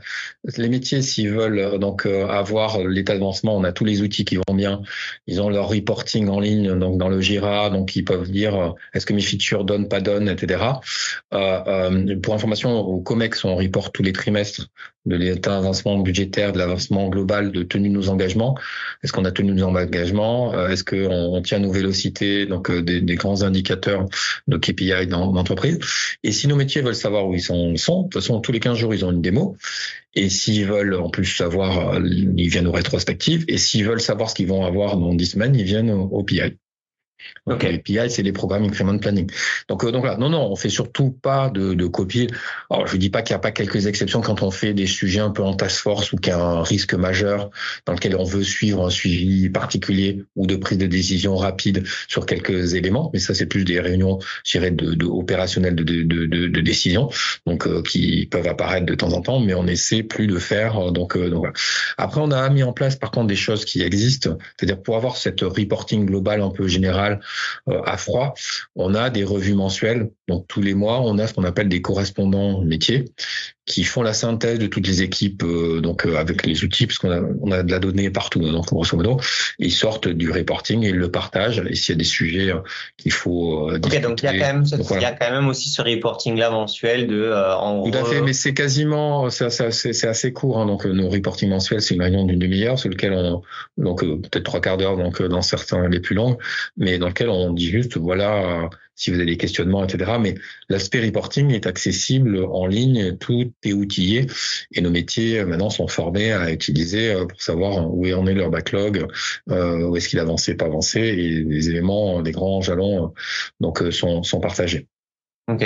Speaker 1: Les métiers, s'ils veulent euh, donc euh, avoir l'état d'avancement, on a tous les outils qui vont bien. Ils ont leur reporting en ligne, donc dans le Jira, donc ils peuvent dire est-ce que mes features donnent, pas donnent, etc. Euh, pour information, au Comex, on reporte tous les trimestres de l'état d'avancement budgétaire, de l'avancement global, de tenue de nos engagements. Est-ce qu'on a tenu nos engagements? Est-ce qu'on on tient nos vélocités? Des, des, grands indicateurs de KPI dans l'entreprise. Et si nos métiers veulent savoir où ils sont, sont, de toute façon, tous les 15 jours, ils ont une démo. Et s'ils veulent en plus savoir, ils viennent aux rétrospectives. Et s'ils veulent savoir ce qu'ils vont avoir dans 10 semaines, ils viennent au, au PI. Donc les PI, c'est les programmes increment planning. Donc, euh, donc là, non, non, on fait surtout pas de, de copier. Alors, je dis pas qu'il n'y a pas quelques exceptions quand on fait des sujets un peu en task force ou qu'il y a un risque majeur dans lequel on veut suivre un suivi particulier ou de prise de décision rapide sur quelques éléments. Mais ça, c'est plus des réunions, je dirais, de, de opérationnelles de, de, de, décision, donc euh, qui peuvent apparaître de temps en temps, mais on essaie plus de faire. Euh, donc, donc voilà. Après, on a mis en place par contre des choses qui existent, c'est-à-dire pour avoir cette reporting global un peu général euh, à froid, on a des revues mensuelles Donc tous les mois, on a ce qu'on appelle des correspondants métiers qui font la synthèse de toutes les équipes, euh, donc euh, avec les outils, parce qu'on a, on a de la donnée partout, donc grosso modo, ils sortent du reporting et ils le partagent. Et s'il y a des sujets euh, qu'il faut
Speaker 3: euh, Ok, donc il y a quand même, il y a quand même aussi ce reporting-là mensuel de.
Speaker 1: en Tout à fait, mais c'est quasiment, c'est, c'est, assez court. Hein, donc nos reporting mensuels, c'est une réunion d'une demi-heure, sur lequel on, donc peut-être trois quarts d'heure, donc dans certains les plus longs, mais dans lequel on dit juste, voilà si vous avez des questionnements, etc. Mais l'aspect reporting est accessible en ligne, tout est outillé et nos métiers euh, maintenant sont formés à utiliser euh, pour savoir où en est leur backlog, euh, où est-ce qu'il a avancé, pas avancé, et les éléments, les grands jalons donc sont, sont partagés.
Speaker 3: Ok.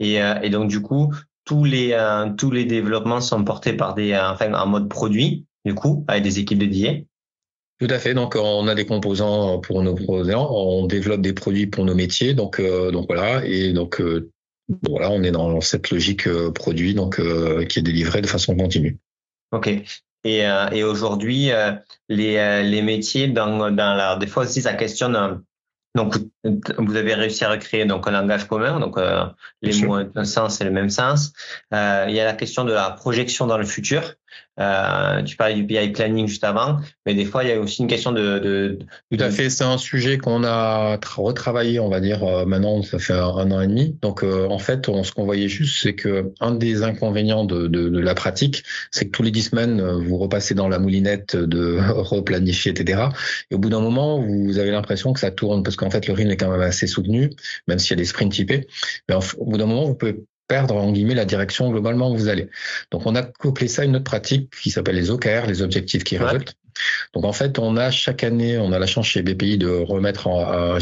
Speaker 3: Et, et donc du coup, tous les tous les développements sont portés par des enfin en mode produit du coup avec des équipes dédiées.
Speaker 1: Tout à fait. Donc, on a des composants pour nos projets, on développe des produits pour nos métiers. Donc, euh, donc voilà. Et donc, euh, voilà, on est dans cette logique euh, produit, donc qui est délivrée de façon continue.
Speaker 3: Ok. Et, et aujourd'hui, les, les métiers, dans, dans la, des fois aussi, ça questionne donc, vous avez réussi à recréer donc un langage commun, donc les mots ont un sens et le même sens. Il y a la question de la projection dans le futur. Euh, tu parlais du BI planning juste avant, mais des fois il y a aussi une question de. de,
Speaker 1: Tout à fait, c'est un sujet qu'on a retravaillé, on va dire euh, maintenant, ça fait un, an et demi. Donc euh, en fait, on, ce qu'on voyait juste, c'est que un des inconvénients de, de, de la pratique, c'est que tous les dix semaines, vous repassez dans la moulinette de replanifier, etc. Et au bout d'un moment, vous avez l'impression que ça tourne parce qu'en fait le rythme est quand même assez soutenu, même s'il y a des sprints typés. Mais au bout d'un moment, vous pouvez perdre en guillemets la direction globalement où vous allez. Donc on a couplé ça à une autre pratique qui s'appelle les OKR, les objectifs qui résultent. Donc en fait, on a chaque année, on a la chance chez BPI de remettre, en,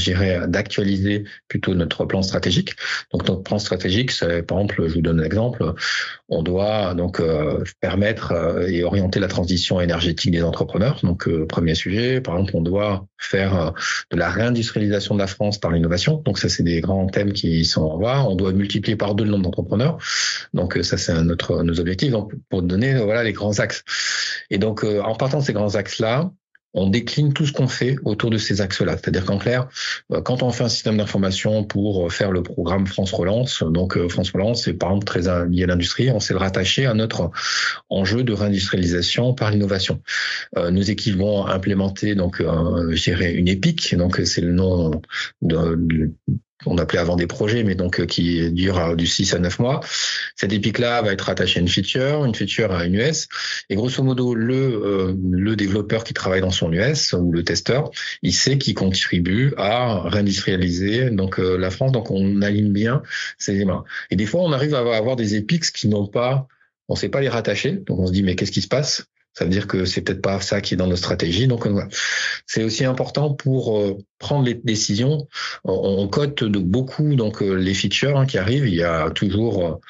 Speaker 1: d'actualiser plutôt notre plan stratégique. Donc notre plan stratégique, c'est par exemple, je vous donne un exemple, on doit donc euh, permettre euh, et orienter la transition énergétique des entrepreneurs. Donc euh, premier sujet, par exemple, on doit faire de la réindustrialisation de la France par l'innovation. Donc ça, c'est des grands thèmes qui sont en voie. On doit multiplier par deux le nombre d'entrepreneurs. Donc ça, c'est notre nos objectifs. Donc pour donner voilà les grands axes. Et donc en partant de ces grands axes-là, on décline tout ce qu'on fait autour de ces axes-là. C'est-à-dire qu'en clair, euh, quand on fait un système d'information pour euh, faire le programme France Relance, donc euh, France Relance, c'est par exemple très lié à l'industrie, on sait le rattacher à notre enjeu de réindustrialisation par l'innovation. nos équipes vont implémenter donc, je une EPIC, donc c'est le nom de, on appelait avant des projets, mais donc euh, qui dure euh, du 6 à 9 mois. Cette épique-là va être attachée à une feature, une feature à une US. Et grosso modo, le, euh, le développeur qui travaille dans son US ou le testeur, il sait qu'il contribue à réindustrialiser donc la France. Donc on aligne bien ces éléments. Et des fois, on arrive à avoir des épiques qui n'ont pas, on ne sait pas les rattacher. Donc on se dit mais qu'est-ce qui se passe? Ça veut dire que c'est peut-être pas ça qui est dans nos stratégies. Donc euh, c'est aussi important pour euh, prendre les décisions. On, cote de beaucoup donc euh, les features hein, qui arrivent. Il y a toujours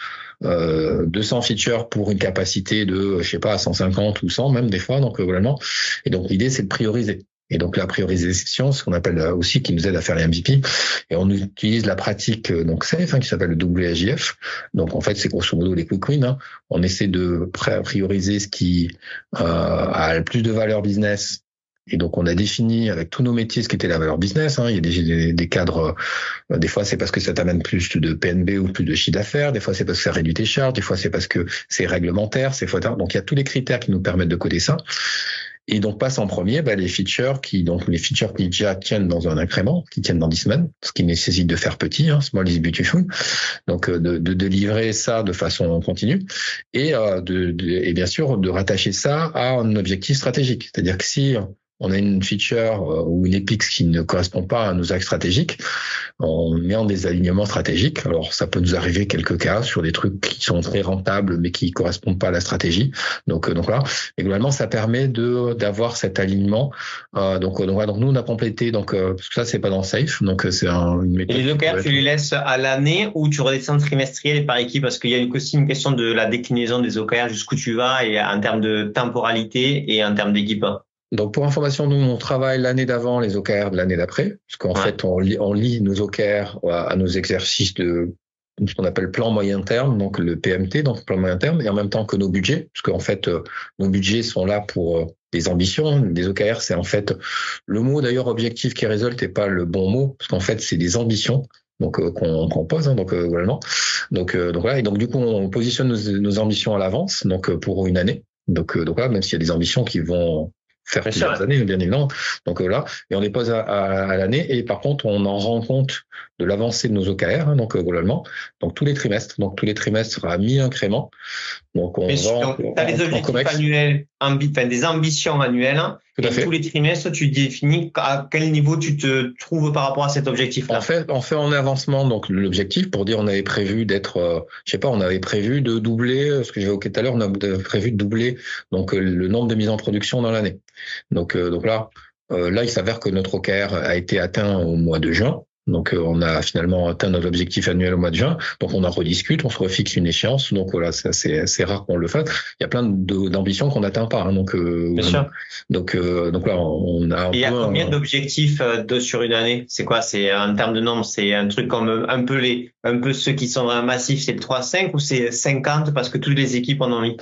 Speaker 1: euh, 200 features pour une capacité de je sais pas 150 ou 100 même des fois. Donc vraiment. Et donc l'idée c'est de prioriser. Et donc la priorisation, ce qu'on appelle aussi qui nous aide à faire les MVP. Et on utilise la pratique euh, donc SAFE hein, qui s'appelle le WAJF. Donc en fait, c'est grosso modo les quick wins. Hein. On essaie de prioriser ce qui euh, a le plus de valeur business. Et donc on a défini avec tous nos métiers ce qui était la valeur business. Hein. Il y a des, des, cadres. Euh, des fois c'est parce que ça t'amène plus de PNB ou plus de chiffre d'affaires. Des fois c'est parce que ça réduit tes charges. Des fois c'est parce que c'est réglementaire. C'est donc il y a tous les critères qui nous permettent de coder ça. Et donc passe en premier bah, les features qui donc les features qui déjà tiennent dans un incrément, qui tiennent dans 10 semaines, ce qui nécessite de faire petit, hein, small is beautiful. Donc euh, de, de, de, livrer ça de façon continue et euh, de, et bien sûr de rattacher ça à un objectif stratégique. C'est-à-dire que si on a une feature euh, ou une EPIX qui ne correspond pas à nos axes stratégiques, on met en désalignement stratégique. Alors ça peut nous arriver quelques cas sur des trucs qui sont très rentables mais qui correspondent pas à la stratégie. Donc euh, donc voilà. Et globalement ça permet de d'avoir cet alignement. Euh, donc donc, donc nous on a complété donc parce que ça c'est pas dans Safe donc c'est un,
Speaker 3: une méthode. Et les OKR tu les laisses à l'année ou tu redescends trimestriel et par équipe? Parce qu'il y a aussi une question de la déclinaison des OKR jusqu'où tu vas et en termes de temporalité et en termes d'équipe.
Speaker 1: Donc pour information, nous on travaille l'année d'avant les OKR de l'année d'après, parce qu'en fait on lit, on lit nos OKR à, nos exercices de ce qu'on appelle plan moyen terme, donc le PMT, donc plan moyen terme, et en même temps que nos budgets, parce qu'en fait euh, nos budgets sont là pour euh, des ambitions. Des OKR, c'est en fait le mot d'ailleurs objectif qui résulte n'est pas le bon mot, parce qu'en fait c'est des ambitions donc qu'on pose hein, donc globalement. Donc donc voilà et donc du coup on positionne nos, nos ambitions à l'avance donc pour une année. Donc donc voilà même s'il y a des ambitions qui vont faire plusieurs années, bien évidemment. Donc là, et on les pose à, à, l'année. Et par contre, on en rend compte de l'avancée de nos OKR, hein, donc globalement, donc tous les trimestres. Donc tous les trimestres à mi-incrément.
Speaker 3: Donc on va. Tu as les objectifs annuels, enfin, des ambitions annuelles. Tout à fait. Tous les trimestres, tu définis à quel niveau tu te trouves par rapport à cet objectif-là.
Speaker 1: En fait, on fait en avancement donc l'objectif pour dire on avait prévu d'être, euh, je sais pas, on avait prévu de doubler, euh, ce que j'évoquais tout à l'heure, on avait prévu de doubler donc euh, le nombre de mises en production dans l'année. Donc donc là. là, il s'avère que notre OKR a été atteint au mois de juin. Donc euh, on a finalement atteint notre objectif annuel au mois de juin. Donc on en rediscute, on se refixe une échéance. Donc voilà, c'est rare qu'on le fasse. Il y a plein d'ambitions qu'on n'atteint pas. Hein. donc euh,
Speaker 3: Bien sûr.
Speaker 1: donc euh, donc là on a.
Speaker 3: il y a combien d'objectifs de sur une année? C'est quoi? C'est en termes de nombre, c'est un truc comme un peu les un peu ceux qui sont vraiment massifs, c'est le 3 5 ou c'est 50 parce que toutes les équipes en ont mis?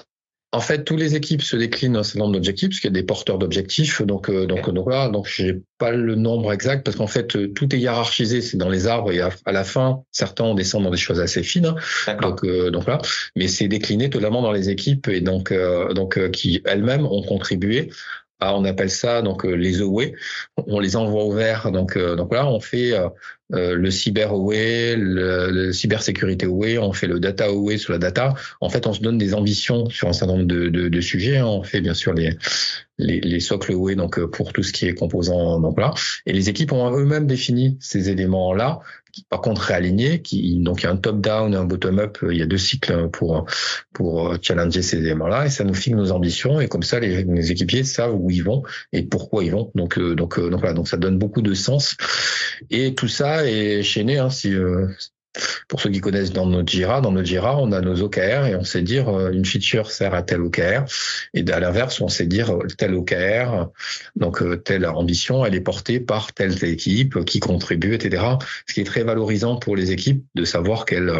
Speaker 1: En fait, toutes les équipes se déclinent un certain nombre d'objectifs, parce qu'il y a des porteurs d'objectifs. Donc, euh, donc, donc voilà. Donc, j'ai pas le nombre exact, parce qu'en fait, euh, tout est hiérarchisé. C'est dans les arbres, et à, la fin, certains on descend dans des choses assez fines. Donc, euh, donc là, mais c'est décliné totalement dans les équipes, et donc, donc qui elles-mêmes ont contribué ah, on appelle ça donc euh, les away. On les envoie au vert. Donc, euh, donc là, on fait euh, le cyber away, le, le cybersécurité away, on fait le data away sur la data. En fait, on se donne des ambitions sur un certain nombre de, de, de sujets. Hein. On fait bien sûr les les, les socles away donc pour tout ce qui est composant donc là. Et les équipes ont eux-mêmes défini ces éléments là par contre réaligné, qui donc il y a un top down et un bottom up, il y a deux cycles pour pour challenger ces éléments-là et ça nous fixe nos ambitions et comme ça les, équipiers savent où ils vont et pourquoi ils vont. Donc euh, donc euh, donc voilà, donc ça donne beaucoup de sens et tout ça est chaîné hein, si euh, pour ceux qui connaissent dans notre Jira, dans notre Jira, on a nos OKR et on sait dire euh, une feature sert à tel OKR. Et à l'inverse, on sait dire euh, tel OKR, donc euh, telle ambition, elle est portée par telle, équipe qui contribue, etc. Ce qui est très valorisant pour les équipes de savoir qu'elles,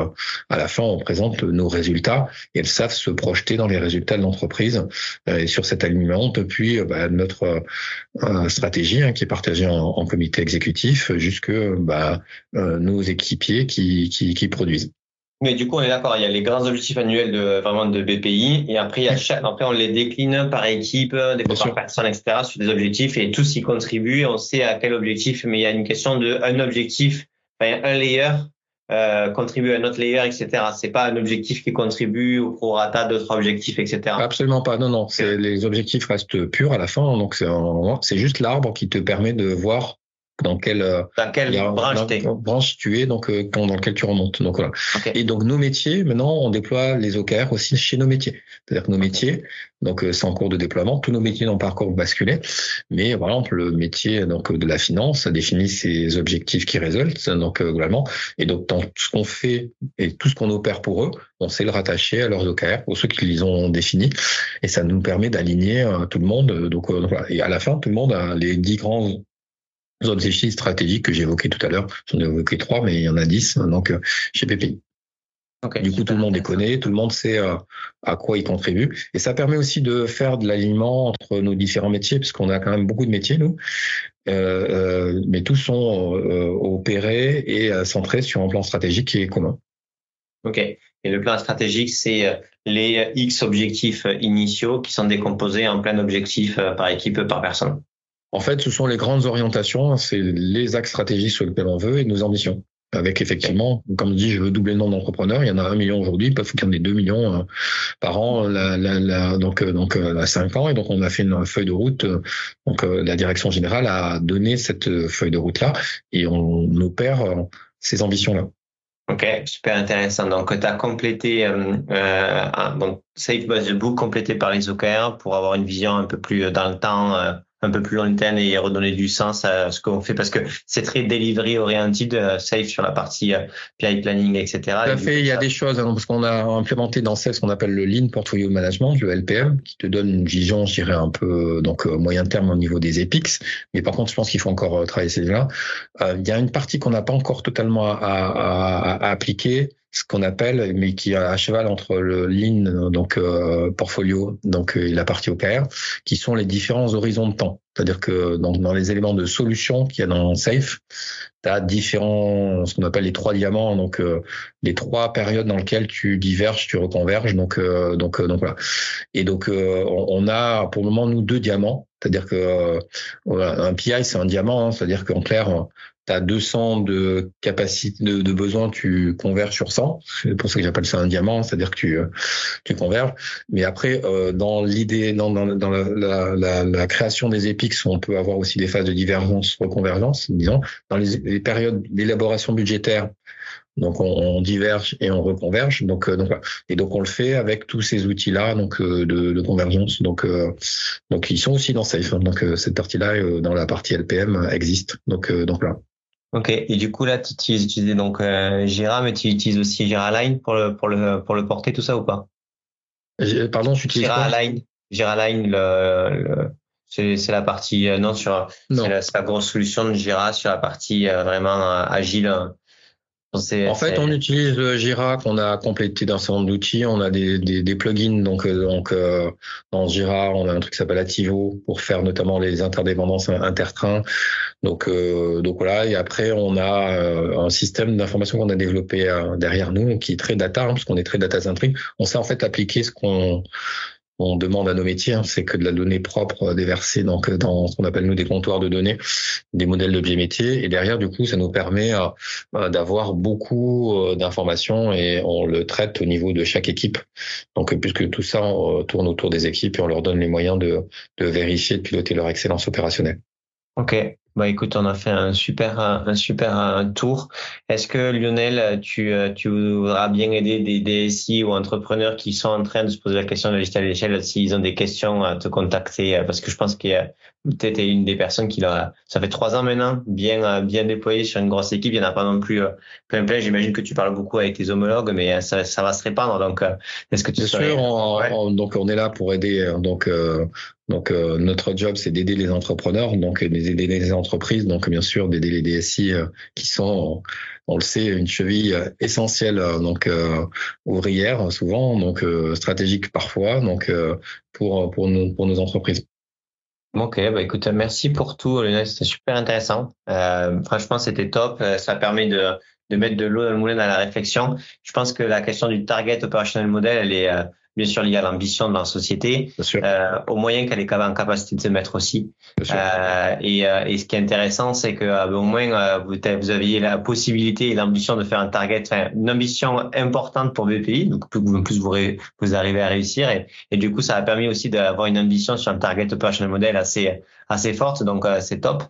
Speaker 1: à la fin, on présente nos résultats et elles savent se projeter dans les résultats de l'entreprise. Et sur cet alignement, depuis bah, notre stratégie hein, qui est partagée en, comité exécutif, jusque bah, nos équipiers qui qui, produisent.
Speaker 3: Mais du coup, on est d'accord, il y a les grands objectifs annuels de vraiment de BPI, et après, chaque, on les décline par équipe, des fois par personne, etc., sur des objectifs, et tous y contribuent, on sait à quel objectif, mais il y a une question de un objectif, enfin, un layer euh, contribue à un autre layer, etc. C'est pas un objectif qui contribue au prorata d'autres objectifs, etc.
Speaker 1: Absolument pas. Non, non. Les objectifs restent purs à la fin. Donc c'est juste l'arbre qui te permet de voir dans quelle,
Speaker 3: euh, dans quelle branche,
Speaker 1: branche, tu es, donc euh, dans lequel tu remontes. Donc voilà. Et donc nos métiers, maintenant, on déploie les OKR aussi chez nos métiers. C'est-à-dire que nos métiers, donc euh, c'est en cours de déploiement, tous nos métiers n'ont pas encore basculé, mais par exemple le métier donc de la finance ça définit ses objectifs qui résultent, donc globalement. Et donc dans tout ce qu'on fait et tout ce qu'on opère pour eux, on sait le rattacher à leurs OKR pour ceux qui les ont définis, et ça nous permet d'aligner tout le monde. Donc, donc voilà. Et à la fin, tout le monde a les dix grands objectifs stratégiques que j'ai évoqués tout à l'heure. J'en ai évoqué trois, mais il y en a dix donc euh, chez PPI. du coup, tout le monde les connaît, tout le monde sait euh, à quoi il contribue. Et ça permet aussi de faire de l'alignement entre nos différents métiers, puisqu'on a quand même beaucoup de métiers, nous. Euh, mais tous sont opérés et centrés sur un plan stratégique qui est commun.
Speaker 3: OK. Et le plan stratégique, c'est les X objectifs initiaux qui sont décomposés en plein d'objectifs par équipe, par personne.
Speaker 1: En fait, ce sont les grandes orientations, c'est les axes stratégiques sur lesquels on veut et nos ambitions. Avec effectivement, comme je dis, je veux doubler le nombre d'entrepreneurs. Il y en a un million aujourd'hui, il faut qu'il y en ait deux millions euh, par an. donc, euh, donc euh, à cinq ans, et donc on a fait une feuille de route. Donc la direction générale a donné cette feuille de route là, et on opère ces ambitions là.
Speaker 3: Ok, super intéressant. Donc, tu as complété, euh, Safe Buzz Book complété par les OKR pour avoir une vision un peu plus dans le temps, un peu plus lointaine et redonner du sens à ce qu'on fait parce que c'est très delivery oriented, euh, safe sur la partie euh, PI planning, etc. Tout
Speaker 1: à fait. Il y a des choses hein, parce qu'on a implémenté dans Safe ce qu'on appelle le Lean Portfolio Management, le LPM, qui te donne une vision, je dirais un peu donc euh, moyen terme au niveau des EPICS. Mais par contre, je pense qu'il faut encore travailler ces là Il y a une partie qu'on n'a pas encore totalement à, à, à, appliquer ce qu'on appelle, mais qui est à cheval entre le Lean, donc euh, portfolio, donc et la partie OKR, qui sont les différents horizons de temps. C'est-à-dire que dans, dans, les éléments de solution qu'il y a dans Safe, tu as différents, ce qu'on appelle les trois diamants, donc euh, les trois périodes dans lesquelles tu diverges, tu reconverges. Donc, euh, donc, donc voilà. Et donc, on, on, a pour le moment nous deux diamants. C'est-à-dire que un PI c'est un diamant, hein, c'est-à-dire qu'en clair, tu as 200 de capacité de, de besoin, tu converges sur 100. C'est pour ça que j'appelle ça un diamant, c'est-à-dire que tu, tu converges. Mais après, euh, dans l'idée, dans, dans, dans la, la, la, création des épiques, on peut avoir aussi des phases de divergence, reconvergence, disons. Dans les, les périodes d'élaboration budgétaire, donc on, diverge et on reconverge. Donc, euh, donc et donc on le fait avec tous ces outils-là, donc euh, de, de, convergence. Donc euh, donc ils sont aussi dans Safe. Donc cette partie-là dans la partie LPM existe. Donc donc là.
Speaker 3: Ok. Et du coup, là, tu utilises donc euh, Jira, mais tu utilises aussi Jira Line pour le, pour le, pour le porter, tout ça ou pas?
Speaker 1: Pardon, tu utilises
Speaker 3: Jira Line. Jira Line, le, le c'est la partie, non, sur, c'est la, la, grosse solution de Jira sur la partie vraiment agile
Speaker 1: en fait, on utilise Jira qu'on a complété d'un certain nombre d'outils. On a des, des, des, plugins. Donc, euh, donc euh, dans Jira, on a un truc qui s'appelle Ativo pour faire notamment les interdépendances intertrains. Donc, euh, donc voilà. Et après, on a un système d'information qu'on a développé derrière nous qui est très data, hein, parce qu'on est très data centric. On sait en fait appliquer ce qu'on on demande à nos métiers, hein, c'est que de la donnée propre déversée donc dans ce qu'on appelle nous des comptoirs de données, des modèles de biais métiers. Et derrière, du coup, ça nous permet euh, d'avoir beaucoup euh, d'informations et on le traite au niveau de chaque équipe. Donc, puisque tout ça on tourne autour des équipes et on leur donne les moyens de, de vérifier, de piloter leur excellence opérationnelle.
Speaker 3: Ok. Bah écoute, on a fait un super un super tour. Est-ce que Lionel, tu tu voudras bien aider des DSI ou entrepreneurs qui sont en train de se poser la question de la à l'échelle s'ils ont des questions à te contacter? Parce que je pense que peut-être une des personnes qui l'a ça fait trois ans maintenant bien bien déployé sur une grosse équipe. Il y en a pas non plus euh, plein plein. J'imagine que tu parles beaucoup avec tes homologues, mais ça, ça va se répandre. Donc euh, est-ce que tu
Speaker 1: Bien sûr, on, donc on est là pour aider donc donc euh, notre job, c'est d'aider les entrepreneurs, donc d'aider les entreprises, donc bien sûr d'aider les DSI euh, qui sont, on le sait, une cheville euh, essentielle, donc ouvrière souvent, donc stratégique parfois, donc pour pour nos pour nos entreprises.
Speaker 3: Ok, bah écoute, merci pour tout, Lionel, c'était super intéressant. Euh, franchement, c'était top. Ça permet de de mettre de l'eau dans le moulin dans la réflexion. Je pense que la question du target operational model, elle est bien sûr lié à l'ambition de la société, euh, au moyen qu'elle est en capacité de se mettre aussi. Euh, et, euh, et, ce qui est intéressant, c'est que euh, au moins euh, vous, vous aviez la possibilité et l'ambition de faire un target, enfin, une ambition importante pour BPI, donc plus, plus vous, vous arrivez à réussir. Et, et, du coup, ça a permis aussi d'avoir une ambition sur un target operational model assez assez forte, donc c'est top.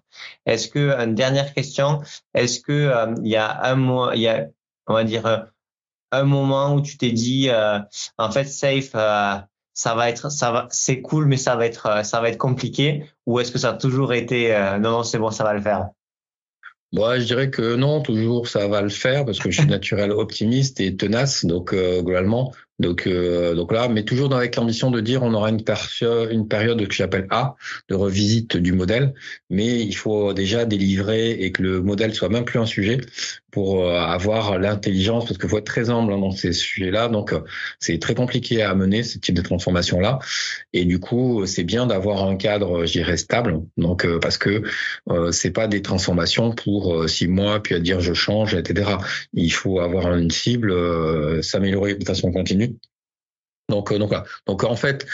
Speaker 3: Est-ce que une dernière question, est-ce que il y a un mois, il y a on va dire un moment où tu t'es dit, euh, en fait, safe, euh, ça va être, ça va, c'est cool, mais ça va être, euh, ça va être compliqué, ou est-ce que ça a toujours été, non, non, c'est bon, ça va le faire?
Speaker 1: Moi, je dirais que non, toujours ça va le faire parce que je suis naturel optimiste et tenace. Donc globalement, donc, euh, donc là, mais toujours avec l'ambition de dire on aura une, période que j'appelle A de revisite du modèle, mais il faut déjà délivrer et que le modèle soit même plus un sujet pour euh, avoir l'intelligence, parce qu'il faut être très humble hein, dans ces sujets-là. Donc, euh, c'est très compliqué à mener ce type de transformation-là. Et du coup, c'est bien d'avoir un cadre, je dirais, stable. Donc, parce que euh, c'est pas des transformations pour six mois, puis à dire je change, etc. Il faut avoir une cible, s'améliorer de façon continue donc, euh, donc, donc en fait,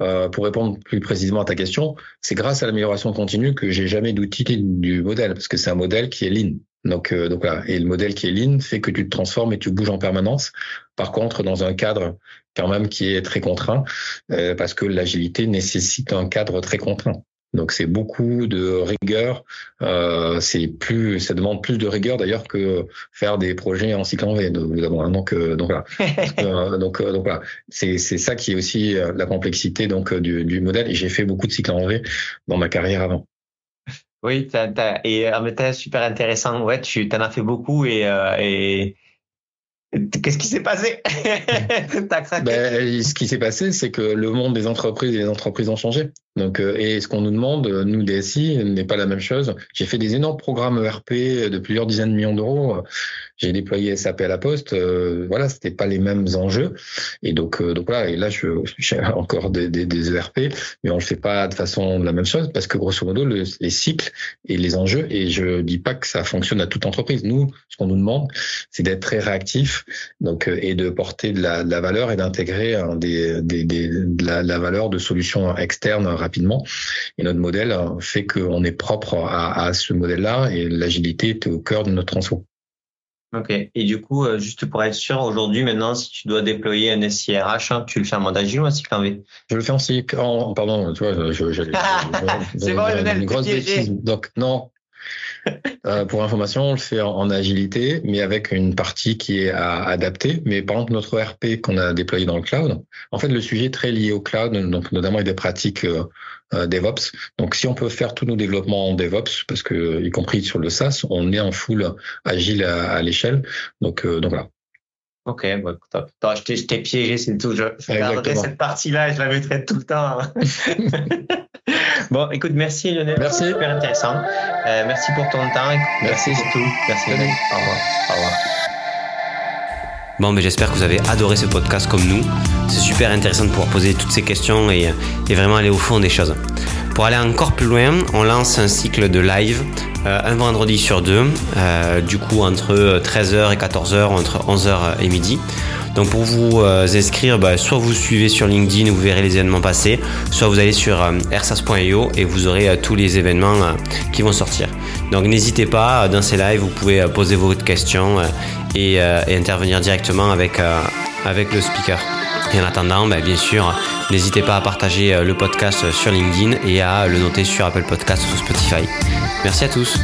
Speaker 1: euh, pour répondre plus précisément à ta question, c'est grâce à l'amélioration continue que j'ai jamais d'outil du modèle, parce que c'est un modèle qui est lean. Donc, euh, donc voilà. Et le modèle qui est lean fait que tu te transformes et tu bouges en permanence. Par contre, dans un cadre quand même qui est très contraint, parce que l'agilité nécessite un cadre très contraint. Donc c'est beaucoup de rigueur. Euh, c'est plus, ça demande plus de rigueur d'ailleurs que faire des projets en cycle en V. Donc, euh, donc voilà. Euh, donc, donc voilà. C'est c'est ça qui est aussi la complexité donc du, du modèle. Et j'ai fait beaucoup de cycles en V dans ma carrière avant.
Speaker 3: Oui, et en super intéressant. Ouais, tu en as fait beaucoup et, et Qu'est-ce qui s'est passé?
Speaker 1: Ben, Ce qui s'est passé, c'est que le monde des entreprises et des entreprises ont changé. Donc, euh, et ce qu'on nous demande, nous DSI, n'est pas la même chose. J'ai fait des énormes programmes ERP de plusieurs dizaines de millions d'euros. J'ai déployé SAP à la Poste. Euh, voilà, c'était pas les mêmes enjeux. Et donc, euh, donc voilà. Et là, je j'ai encore des, des, des, ERP, mais on le fait pas de façon la même chose parce que grosso modo, les cycles et les enjeux. Et je dis pas que ça fonctionne à toute entreprise. Nous, ce qu'on nous demande, c'est d'être très réactif, donc euh, et de porter de la, de la valeur et d'intégrer des, des, des, de la, la, valeur de solutions externes rapidement. Et notre modèle fait qu'on est propre à, à ce modèle-là et l'agilité est au cœur de notre transfo.
Speaker 3: Ok. Et du coup, euh, juste pour être sûr, aujourd'hui, maintenant, si tu dois déployer un SIRH, hein, tu le fais en mode agile ou en cycle en V?
Speaker 1: Je le fais en cycle en, pardon, tu vois, je, je,
Speaker 3: C'est bon,
Speaker 1: une grosse bêtise. Donc, non, euh, pour information, on le fait en, agilité, mais avec une partie qui est à adapter. Mais par exemple, notre ERP qu'on a déployé dans le cloud, en fait, le sujet est très lié au cloud, donc notamment avec des pratiques euh, euh, DevOps. Donc, si on peut faire tous nos développements en DevOps, parce que y compris sur le SaaS, on est en full agile à, l'échelle. Donc, donc voilà.
Speaker 3: Ok, bah, top. je t'ai piégé, c'est tout. Je, je garderai cette partie-là et je la mettrai tout le temps. Bon, écoute, merci Lionel.
Speaker 1: Merci.
Speaker 3: Super intéressant. Euh, merci pour ton temps.
Speaker 1: Merci,
Speaker 3: pour tout. Merci Lionel. Au revoir. Au revoir.
Speaker 2: Bon, mais j'espère que vous avez adoré ce podcast comme nous. C'est super intéressant de pouvoir poser toutes ces questions et, et, vraiment aller au fond des choses. Pour aller encore plus loin, on lance un cycle de live euh, un vendredi sur deux, euh, du coup entre 13h et 14h, entre 11h et midi. Donc pour vous euh, inscrire, bah, soit vous suivez sur LinkedIn vous verrez les événements passer, soit vous allez sur euh, ersas.io et vous aurez euh, tous les événements qui vont sortir. Donc n'hésitez pas, dans ces lives, vous pouvez poser vos questions et, intervenir directement avec le speaker. Et en attendant, bah, bien sûr, n'hésitez pas à partager le podcast sur LinkedIn et à le noter sur Apple Podcast ou Spotify. Merci à tous.